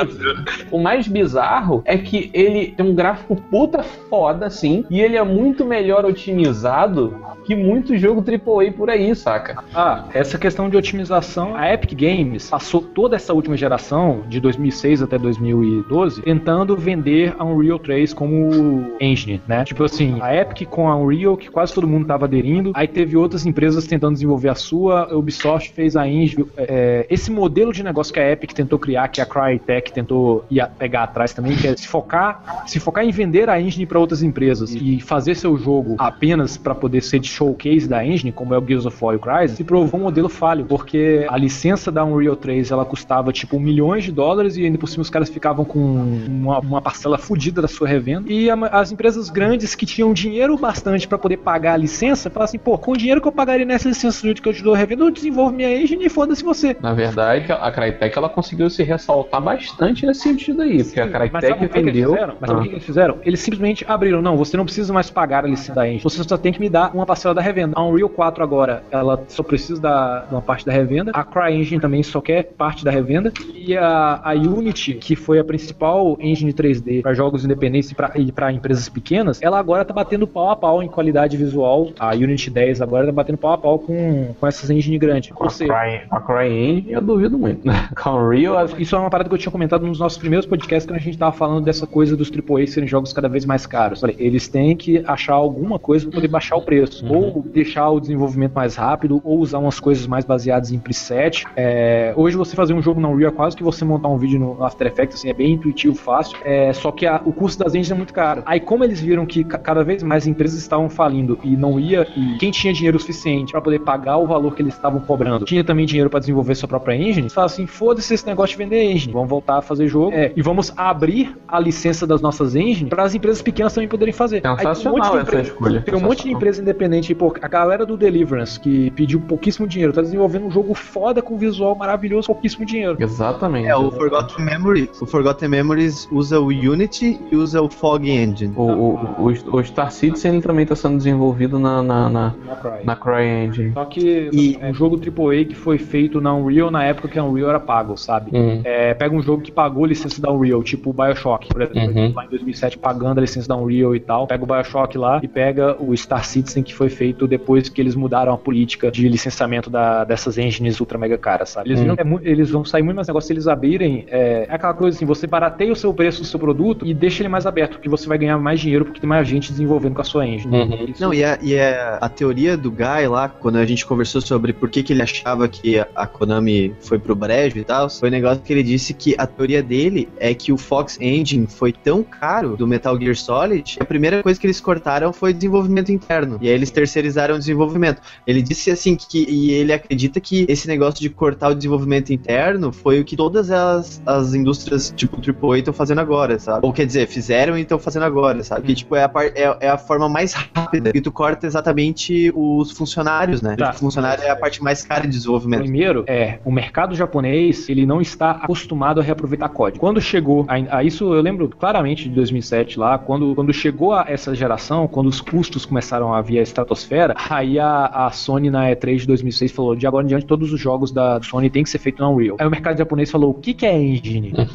o mais bizarro é que ele tem um gráfico puta foda, assim, e ele é muito melhor otimizado que muito jogo AAA por aí, saca? Ah, essa questão de otimização, a Epic Games passou toda essa última geração, de 2006 até 2012, tentando vender a Unreal 3 como engine, né? Tipo assim, a Epic com a Unreal, que quase todo mundo tava aderindo, aí teve outras empresas tentando desenvolver a sua, a Ubisoft fez a engine. É, esse modelo de negócio que a Epic tentou criar, que a Crytek tentou ir pegar atrás também, que é se focar, se focar em vender a engine para outras empresas e fazer seu jogo apenas para poder ser de showcase da engine, como é o Gears of War e o Crysis, se provou um modelo falho, porque a licença da Unreal 3 ela custava tipo milhões de dólares e ainda por cima os caras ficavam com uma, uma parcela fodida da sua revenda. E a- as empresas grandes que tinham dinheiro bastante para poder pagar a licença, falavam assim, pô, com o dinheiro que eu pagaria nessa licença que eu te dou a revenda, eu desenvolvo minha engine e foda-se você. Na verdade, a Crytek ela conseguiu se ressaltar bastante nesse sentido aí, porque a Crytek vendeu. Mas sabe o Ah. que eles fizeram? Eles simplesmente abriram, não, você não precisa mais pagar a licença da engine, você só tem que me dar uma parcela da revenda. A Unreal 4 agora, ela só precisa da, de uma parte da revenda. A CryEngine também só quer parte da revenda. E a, a Unity, que foi a principal engine 3D para jogos independentes e para empresas pequenas, ela agora tá batendo pau a pau em qualidade visual. A Unity 10 agora tá batendo pau a pau com, com essas engine grandes. A seja, Cry- A CryEngine eu duvido muito. [LAUGHS] Com que isso é uma parada que eu tinha comentado nos nossos primeiros podcasts quando a gente tava falando dessa coisa dos AAA serem jogos cada vez mais caros. Falei, eles têm que achar alguma coisa para poder baixar o preço. Ou deixar o desenvolvimento mais rápido, ou usar umas coisas mais baseadas em preset. É, hoje você fazer um jogo na Unreal é quase que você montar um vídeo no After Effects, assim, é bem intuitivo, fácil. É, só que a- o custo das engines é muito caro. Aí como eles viram que ca- cada vez mais empresas estavam falindo e não ia, e quem tinha dinheiro suficiente para poder pagar o valor que eles estavam cobrando, tinha também dinheiro para desenvolver sua própria engine, falaram assim, foda-se esse negócio de vender engine, vamos voltar a fazer jogo é, e vamos abrir a licença das nossas engines para as empresas pequenas também poderem fazer. Aí tem um monte de Sensacional essa empresa- escolha. tem um monte de empresa independente, pô, a galera do Deliverance, que pediu pouquíssimo dinheiro, tá desenvolvendo um jogo foda com visual maravilhoso, pouquíssimo dinheiro. Exatamente. É, o Forgotten Memories. O Forgotten Memories usa o Unity e usa o Fog Engine. O, o, o, o Star Citizen também está sendo desenvolvido na, na, na, Na Cry. na CryEngine. Só que E- é um jogo AAA que foi feito na Unreal na época que a Unreal era pago, sabe? Hum. É, pega um jogo que pagou a licença da Unreal, tipo o Bioshock, por exemplo, Uhum. lá em 2007 pagando a licença da Unreal e tal. Pega o Bioshock lá e pega o Star Citizen que foi feito depois que eles mudaram a política de licenciamento da- dessas engines ultra mega caras, sabe? Eles, Hum. viram é eles vão sair muito mais negócio se eles abrirem. É, é aquela coisa assim, você barateia o seu preço do seu produto e deixa ele mais aberto, que você vai ganhar mais dinheiro porque tem mais gente desenvolvendo com a sua engine. Uhum. Isso- Não, e, a, e a, a teoria do Guy lá, quando a gente conversou sobre por que, que ele achava que a, a Konami foi pro brejo e tal, foi um negócio que ele disse que a teoria dele é que o Fox Engine foi tão caro do Metal Gear Solid, que a primeira coisa que eles cortaram foi desenvolvimento interno. E aí eles terceirizaram o desenvolvimento. Ele disse assim que e ele acredita que esse negócio de cortar o desenvolvimento interno foi o que todas as, as indústrias tipo AAA estão fazendo agora, sabe? Ou quer dizer, fizeram e estão fazendo agora, sabe? Porque, tipo, é a, par- é, é a forma mais rápida, e tu corta exatamente os funcionários, né? Tá. O funcionário é a parte mais cara de desenvolvimento. Primeiro, é, o mercado japonês, ele não está acostumado a reaproveitar código. Quando chegou a, a isso, eu lembro claramente de 2007 lá, quando, quando chegou a essa geração, quando os custos começaram a vir à estratosfera, aí a, a Sony na E3 de 2006 falou, de agora em diante todos os jogos da Sony tem que ser feito na Unreal. Aí o mercado japonês falou, o que que é engine? [LAUGHS]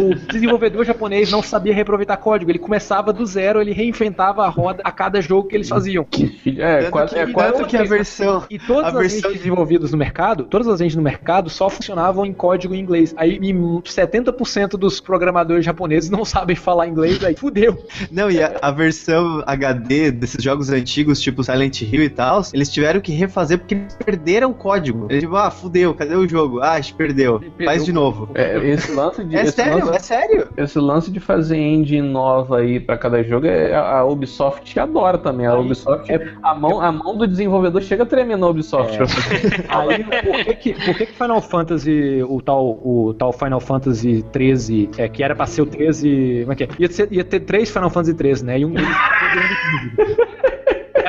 O desenvolvedor japonês não sabia reaproveitar código, ele começava do zero, ele reinventava a roda a cada jogo que eles faziam. É, Tanto quase, que, é quase que a versão. E todas A as versão engines desenvolvidas no mercado, todas as engines no mercado só funcionavam em código em inglês. Aí e 70% dos programadores japoneses não sabem falar inglês, aí fudeu. Não, e a, a versão HD desses jogos antigos, tipo Silent Hill e tal, eles tiveram que refazer porque eles perderam o código. Eles tipo, ah, fudeu, cadê o jogo? Ah, a gente perdeu. Faz de novo. É, esse lance de. É esse sério, lance- é sério. Esse lance de fazer engine nova aí pra cada jogo, é, a Ubisoft adora também. A Ubisoft, a, mão, a mão do desenvolvedor chega a tremer na Ubisoft. fazer. [LAUGHS] Aí, por que, que, por que que Final Fantasy, o tal, o tal Final Fantasy 13, é, que era pra ser o 13. Como é que é? Ia, ser- ia ter três Final Fantasy 13, né? E um [LAUGHS]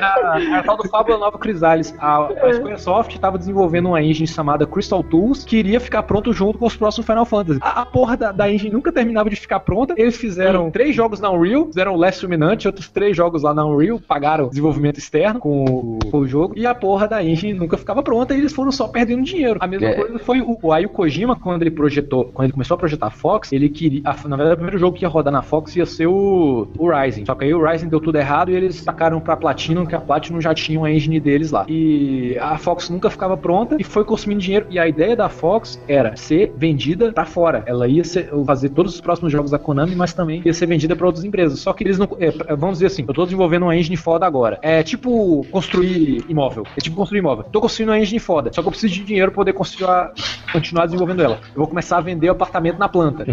era, era tal do Fábula Nova Crisales. A, a Squaresoft estava desenvolvendo uma engine chamada Crystal Tools que iria ficar pronto junto com os próximos Final Fantasy. A, a porra da, da engine nunca terminava de ficar pronta. Eles fizeram três jogos na Unreal, fizeram o Last Dominante, outros três jogos lá na Unreal, pagaram desenvolvimento externo com o, com o jogo, e a porra da engine nunca ficava pronta e eles foram só perdendo dinheiro. A mesma É. coisa foi o, o aí o Kojima, quando ele projetou, quando ele começou a projetar a Fox, ele queria. a- na verdade, o primeiro jogo que ia rodar na Fox ia ser o, o Rising. Só que aí o Rising deu tudo errado e eles tacaram pra Platinum, que a Platinum já tinha uma engine deles lá. E a Fox nunca ficava pronta e foi consumindo dinheiro. E a ideia da Fox era ser vendida pra fora. Ela ia ser- fazer todos os próximos jogos da Konami, mas também ia ser vendida pra outras empresas. Só que eles não. é, vamos dizer assim, eu tô desenvolvendo uma engine foda agora. É tipo construir imóvel. É tipo construir imóvel. Tô construindo uma engine foda. Só que eu preciso de dinheiro pra poder continuar, continuar desenvolvendo ela. Eu vou começar a vender apartamento na planta.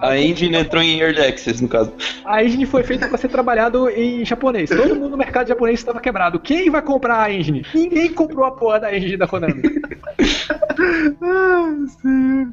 A engine entrou em Early Access, no caso. A engine foi feita para ser trabalhado em japonês. Todo mundo no mercado japonês estava quebrado. Quem vai comprar a engine? Ninguém comprou a porra da engine da Konami.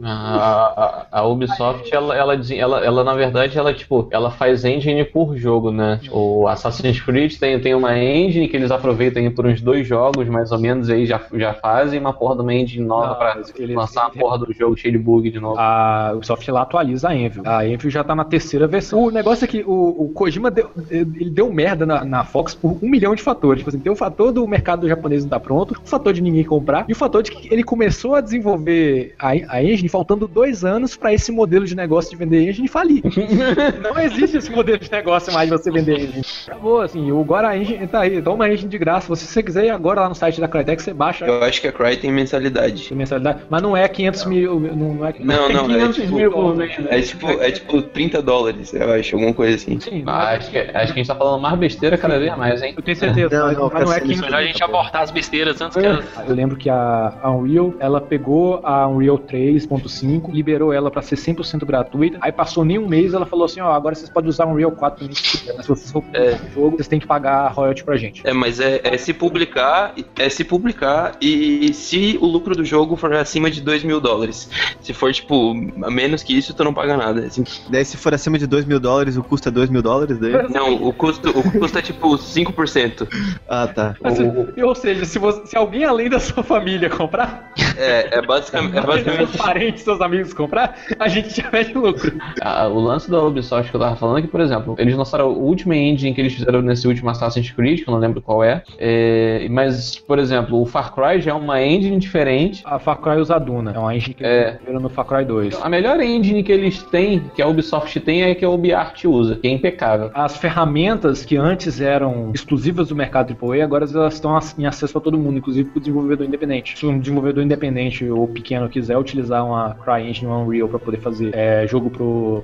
A, a- a Ubisoft, ela, ela, ela, ela, na verdade, ela, tipo, ela faz engine por jogo, né? O Assassin's Creed tem, tem uma engine que eles aproveitam aí por uns dois jogos, mais ou menos, aí já, já fazem uma porra de uma engine nova Não, pra eles- lançar a eles- porra do jogo cheio de bug de novo. A Ubisoft lá atualiza a Envil. A Envil já tá na terceira versão. O negócio é que o, o Kojima deu, ele deu merda na, na Fox por um milhão de fatores. Tipo assim, tem o fator do mercado japonês não tá pronto, o fator de ninguém comprar, e o fator de que ele começou a desenvolver a, a engine faltando dois anos pra esse modelo de negócio de vender engine falir. [LAUGHS] não existe esse modelo de negócio mais de você vender engine. Acabou, assim, o- agora a engine tá aí, toma a engine de graça. Se você quiser ir agora lá no site da Crytek, você baixa Eu acho que a Cry tem mensalidade. a mensalidade, mas não é 500 mil, não é Não, não, é 500 tipo, mil né? é tipo, é tipo 30 dólares, eu acho, alguma coisa assim. Sim, não é- acho, que, acho que a gente tá falando mais besteira cada vez mais, hein? Eu tenho certeza, Não, mas, não, mas não é Cassiano, 500 Melhor a gente abortar as besteiras antes que elas. Eu lembro que a a Unreal, ela pegou a Unreal 3.5, liberou ela pra ser 100% gratuita. Aí passou nem um mês, ela falou assim, ó, agora vocês podem usar a Unreal 4 também, se quiser, mas se vocês for É. o jogo, vocês têm que pagar royalty pra gente. É, mas é, é se publicar, é se publicar e se o lucro do jogo for acima de 2 mil dólares. Se for, tipo, a menos que isso, tu não paga nada. Assim, Daí se for acima de 2 mil dólares, o custo é 2 mil dólares daí? [LAUGHS] não, o custo, o custo é tipo 5%. Ah, tá. Mas, ou seja, se, você- se alguém além da sua família comprar, É, é, basicamente, é além dos basicamente seus parentes, seus amigos comprar, a gente já mete lucro. Ah, o lance da Ubisoft que eu tava falando é que, por exemplo, eles lançaram o último engine que eles fizeram nesse último Assassin's Creed, que eu não lembro qual é. É, mas, por exemplo, o Far Cry já é uma engine diferente. A Far Cry usa a Duna, é uma engine que É. eles desenvolveram no Far Cry 2. A melhor engine que eles têm, que a Ubisoft tem, é que a UbiArt usa, que é impecável. As ferramentas que antes eram exclusivas do mercado AAA, agora elas estão em acesso para todo mundo, inclusive para o desenvolvedor independente. Se um desenvolvedor independente ou pequeno quiser utilizar uma CryEngine ou Unreal para poder fazer é, jogo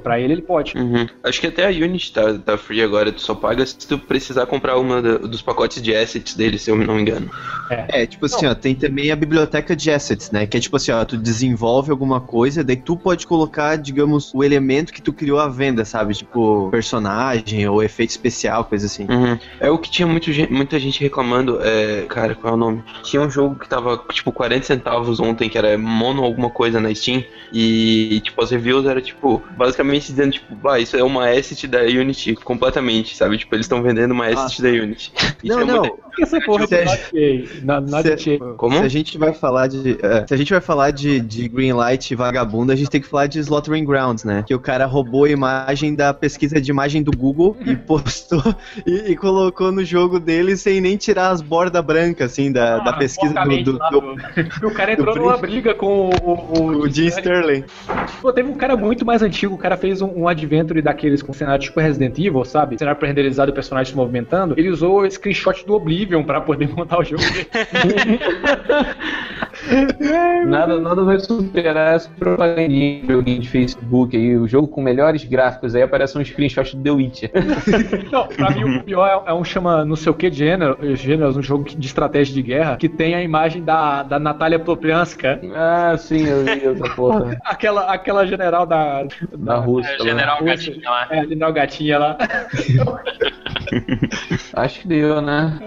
para ele, ele pode. Uhum. Acho que até a Unity tá, tá free agora, tu só paga se tu precisar comprar uma da- dos pacotes de assets dele, se eu não me engano. É, tipo assim, ó, tem também a biblioteca de assets, né? Que é tipo assim, ó, tu desenvolve alguma coisa, daí tu pode colocar, digamos, o elemento que tu criou à venda, sabe? Tipo, personagem ou efeito especial, coisa assim. Uhum. É o que tinha muito, muita gente reclamando, é, cara, qual é o nome? Tinha um jogo que tava, tipo, 40 centavos ontem, que era mono alguma coisa na Steam. E, tipo, as reviews era, tipo, basicamente dizendo, tipo, ah, isso é uma asset da Unity completamente, sabe? Tipo, eles estão vendendo uma asset da Unity. [LAUGHS] Isso Não, é não. Muito- Essa porra Se Not Na, Se-. Como? Se a gente vai falar de. é, se a gente vai falar de, de Greenlight e vagabundo, a gente tem que falar de Slaughtering Grounds, né? Que o cara roubou a imagem da pesquisa de imagem do Google e [LAUGHS] postou e, e colocou no jogo dele sem nem tirar as bordas brancas, assim, da, da pesquisa do, do, do, [LAUGHS] O cara entrou numa briga com o, o, o Jim Sterling. Pô, teve um cara muito mais antigo, o cara fez um, um adventure daqueles com cenário tipo Resident Evil, sabe? Cenário pré-renderizado e o personagem se movimentando. Ele usou o screenshot do Oblivion pra poder [LAUGHS] montar o jogo. [LAUGHS] Nada, nada vai superar essa propagandinha de joguinho de Facebook aí, o jogo com melhores gráficos, aí aparece um screenshot do The Witcher. [LAUGHS] Não, pra mim o pior é, é um chama não sei o que gênero, gêneros, um jogo de estratégia de guerra, que tem a imagem da, da Natália Poplianska, ah, sim, eu vi essa porra. aquela, aquela general da. Da Rússia. É. General Rússia. Gatinha lá. É, general gatinha lá. Acho que deu, né?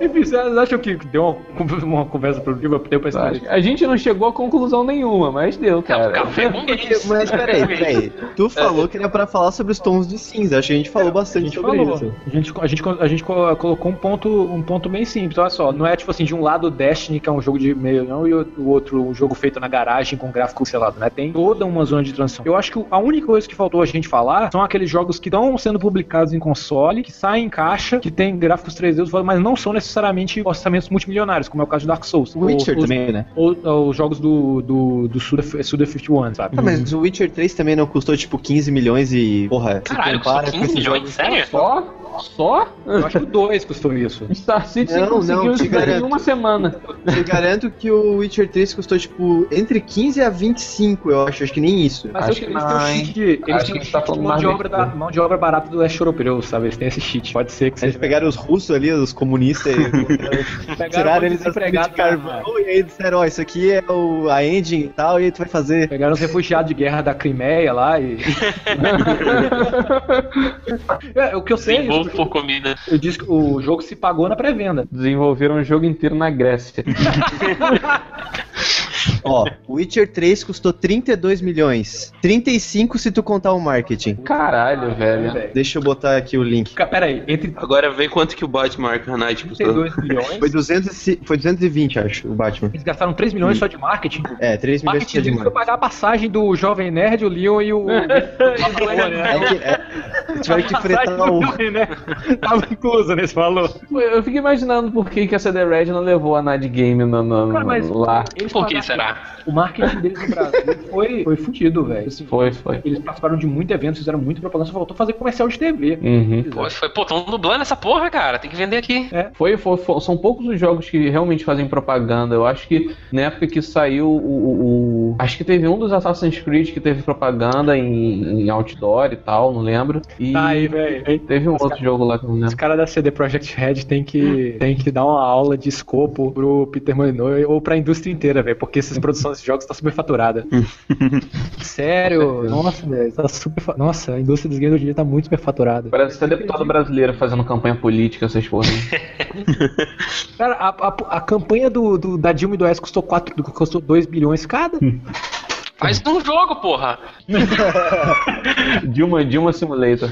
Enfim, vocês acham que deu uma, uma conversa produtiva? Deu pra esclarecer? A gente não chegou a conclusão nenhuma, mas deu, cara. Café com. Mas peraí, peraí. Tu falou que era pra falar sobre os tons de cinza. Acho que a gente falou A bastante gente sobre falou. isso. A gente, a, gente, a gente co- colocou um ponto, um ponto bem simples. Olha só, não é tipo assim, de um lado Destiny, que é um jogo de meio não, e o o outro um jogo feito na garagem com gráfico selado, né? Tem toda uma zona de transição. Eu acho que a única coisa que faltou a gente falar são aqueles jogos que estão sendo publicados em console, que saem em caixa, que tem gráficos 3D, mas não são necessariamente orçamentos multimilionários, como é o caso do Dark Souls. O Witcher Ou- os- também, né? Ou, ou os jogos do, do, do Suda, Suda 51, sabe? Ah, mas o Witcher 3 também não custou tipo 15 milhões e. Porra, Caralho, custou compara com 15 esses milhões, sério? Só? Só? Eu acho que 2 custou isso. Star Citizen Não, conseguiu não, isso em uma semana. Te garanto que o Witcher 3 custou tipo entre 15 a 25, eu acho. Acho que nem isso. Mas Acho que eles têm um cheat de, eles Acho têm que um tá cheat de falando mão mais de, obra da, mão de obra barata do leste europeu, sabe? Eles têm esse cheat. Pode ser que Eles seja. pegaram os russos ali, os comunistas, e [LAUGHS] tiraram eles das de empregados carvão e aí disseram, ó, isso aqui é o, a engine e tal, e aí tu vai fazer. Pegaram os refugiados de guerra da Crimeia lá e. [LAUGHS] [LAUGHS] é, o que eu sei Desenvolvo por comida. Eu disse que o jogo se pagou na pré-venda. Desenvolveram o jogo inteiro na Grécia. [LAUGHS] Ó, Witcher 3 custou 32 milhões. 35 se tu contar o marketing. Caralho, velho. Deixa eu botar aqui o link. Pera aí, entre Agora vê quanto que o Batman Arkham Knight custou. 32 milhões. Foi, 200, e ci- foi 220, acho, o Batman. Eles gastaram 3 milhões só de marketing. É, 3 O milhões marketing só de marketing. pagar a passagem do Jovem Nerd, o Leon e o. [LAUGHS] É que, é, tiveram que fretar o. Tava incluso nesse valor. Eu fico imaginando por que, que a CD Red não levou a Night Game no, no- Cara, mas lá. Por que será? O marketing deles no Brasil [LAUGHS] foi, foi fudido, velho. Assim, Foi, foi. Eles participaram de muito evento, fizeram muita propaganda, só faltou fazer comercial de TV. Uhum. Pô, foi, pô, tão dublando essa porra, cara. Tem que vender aqui. Foi, foi- foi- são poucos os jogos que realmente fazem propaganda. Eu acho que na época que saiu o, o- o- Acho que teve um dos Assassin's Creed que teve propaganda em, em outdoor e tal, não lembro. E Tá aí, velho. teve um outro jogo lá que eu não Os lembro. caras da CD Projekt Red tem que, tem que dar uma aula de escopo pro Peter Molyneux ou pra indústria inteira, velho, porque essa produção desses jogos tá superfaturada. [LAUGHS] Sério? Nossa, velho, tá super. fa- Nossa, a indústria dos games hoje em dia tá muito superfaturada. Parece até deputado brasileiro fazendo campanha política, essas porra. [LAUGHS] Cara, a, a, a campanha do, do- da Dilma e do S custou 4, custou 2 bilhões cada? [LAUGHS] Faz um jogo, porra. [LAUGHS] Dilma, Dilma Simulator.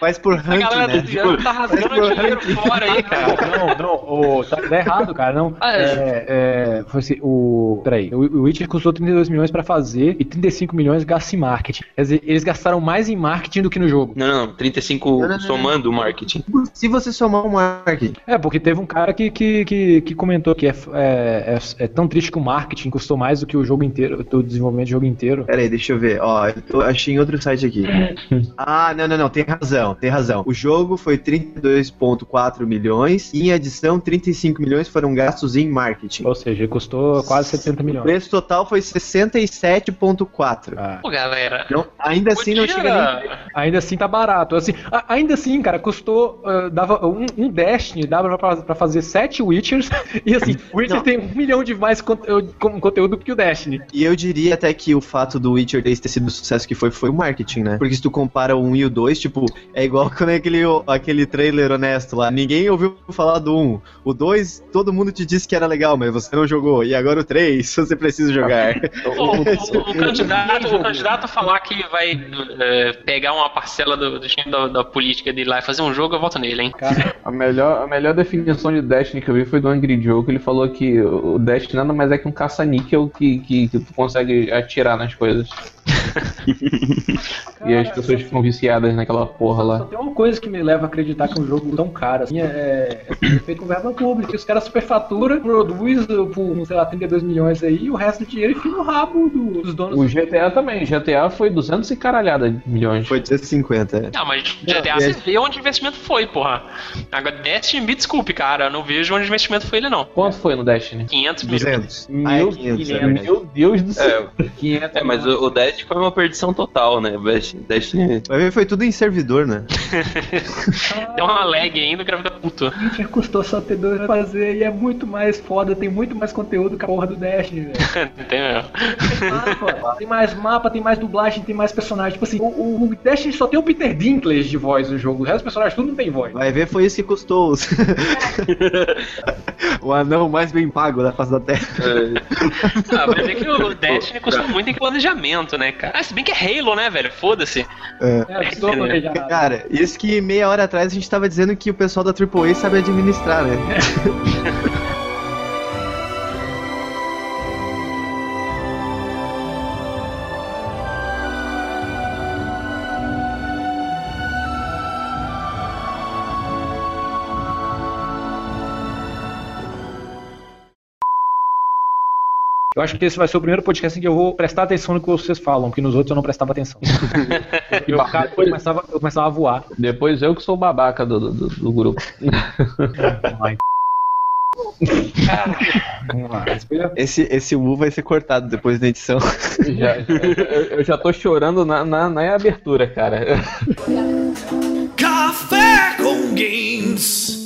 Faz por A ranking, galera né? do tá rasgando dinheiro fora aí, cara. Não, não, o, tá, tá errado, cara. Não. Ah, é. É, é, foi assim, o. Peraí, o, o Witcher custou 32 milhões pra fazer e 35 milhões gastos em marketing. Quer dizer, eles gastaram mais em marketing do que no jogo. Não, não, não. 35 Não, não, não, somando o marketing. Se você somar o marketing, É, porque teve um cara que, que, que, que comentou que é, é, é, é tão triste que o marketing custou mais do que o jogo inteiro, o desenvolvimento do jogo inteiro. Pera aí, deixa eu ver. Ó, eu tô- achei em outro site aqui. [LAUGHS] Ah, não, não, não, tem razão, tem razão. O jogo foi 32,4 milhões e em adição 35 milhões foram gastos em marketing. Ou seja, custou quase 70 O milhões. preço total foi 67,4. Ah, Pô, galera. Não, ainda assim não chega nem. ainda assim tá barato. Assim, a- ainda assim, cara, custou. ah, dava um, um Destiny, dava pra, pra fazer 7 Witchers. [LAUGHS] E assim, o Witcher Não. tem um milhão de mais conteúdo que o Destiny. E eu diria até que que o fato do Witcher 3 ter sido o sucesso que foi, foi o marketing, né? Porque se tu compara o 1 e o 2, tipo, é igual [LAUGHS] quando é aquele, aquele trailer honesto lá. Ninguém ouviu falar do 1. O 2, todo mundo te disse que era legal, mas você não jogou. E agora o 3, [LAUGHS] você precisa jogar. [LAUGHS] O, o- o candidato, o candidato a falar que vai é, pegar uma parcela do, do time da, da política dele lá e fazer um jogo, eu voto nele, hein? A melhor, a melhor definição de Destiny que eu vi foi do Angry Joe, que ele falou que o Destiny nada mais é que um caça-níquel que, que, que tu consegue atirar nas coisas. [LAUGHS] e as pessoas ficam viciadas naquela porra Só lá. tem uma coisa que me leva a acreditar que um jogo tão caro assim é, é feito com verba pública. Os caras superfaturam, produz por, sei lá, 32 milhões aí, e o resto do dinheiro enfia no rabo do- dos donos. O GTA também, GTA foi 200 e caralhada milhões. Foi 250, é. Não, mas GTA Não, você é- vê onde o investimento foi, porra. Agora, Destiny, me desculpe, cara, eu não vejo onde o investimento foi ele, não. Quanto foi no Destiny? 500 milhões. 200. Ah, é Meu, 500, é verdade. meu Deus do céu. 500 É, mas o, o Dash foi uma perdição total, né? O Dash, Dash Vai ver, foi tudo em servidor, né? [LAUGHS] Deu uma lag ainda, o cara fica puto. Witcher custou só ter dois pra fazer e é muito mais foda, tem muito mais conteúdo que a porra do Destiny, velho. [LAUGHS] Entendeu? Tem mapa, tem mais mapa, tem mais dublagem, tem mais personagem. Tipo assim, o, o- o Destiny só tem o Peter Dinklage de voz no jogo, o resto dos personagens tudo não tem voz. Vai ver, foi isso que custou os... [LAUGHS] o anão mais bem pago da face da Terra. Ah, vai ver que o Destiny custou muito em planejamento, né, cara? Ah, se bem que é Halo, né, velho? Foda-se. É, custou planejar. Cara, isso que meia hora atrás a gente tava dizendo que o pessoal da AAA sabe administrar, né? [LAUGHS] Eu acho que esse vai ser o primeiro podcast em que eu vou prestar atenção no que vocês falam, porque nos outros eu não prestava atenção. [LAUGHS] eu, eu começava, eu começava a voar. Depois eu que sou o babaca do, do, do grupo. [LAUGHS] Vamos lá. Esse Esse, U vai ser cortado depois da edição. [LAUGHS] Já- já- eu, eu já tô chorando na, na, na abertura, cara. Café com Games.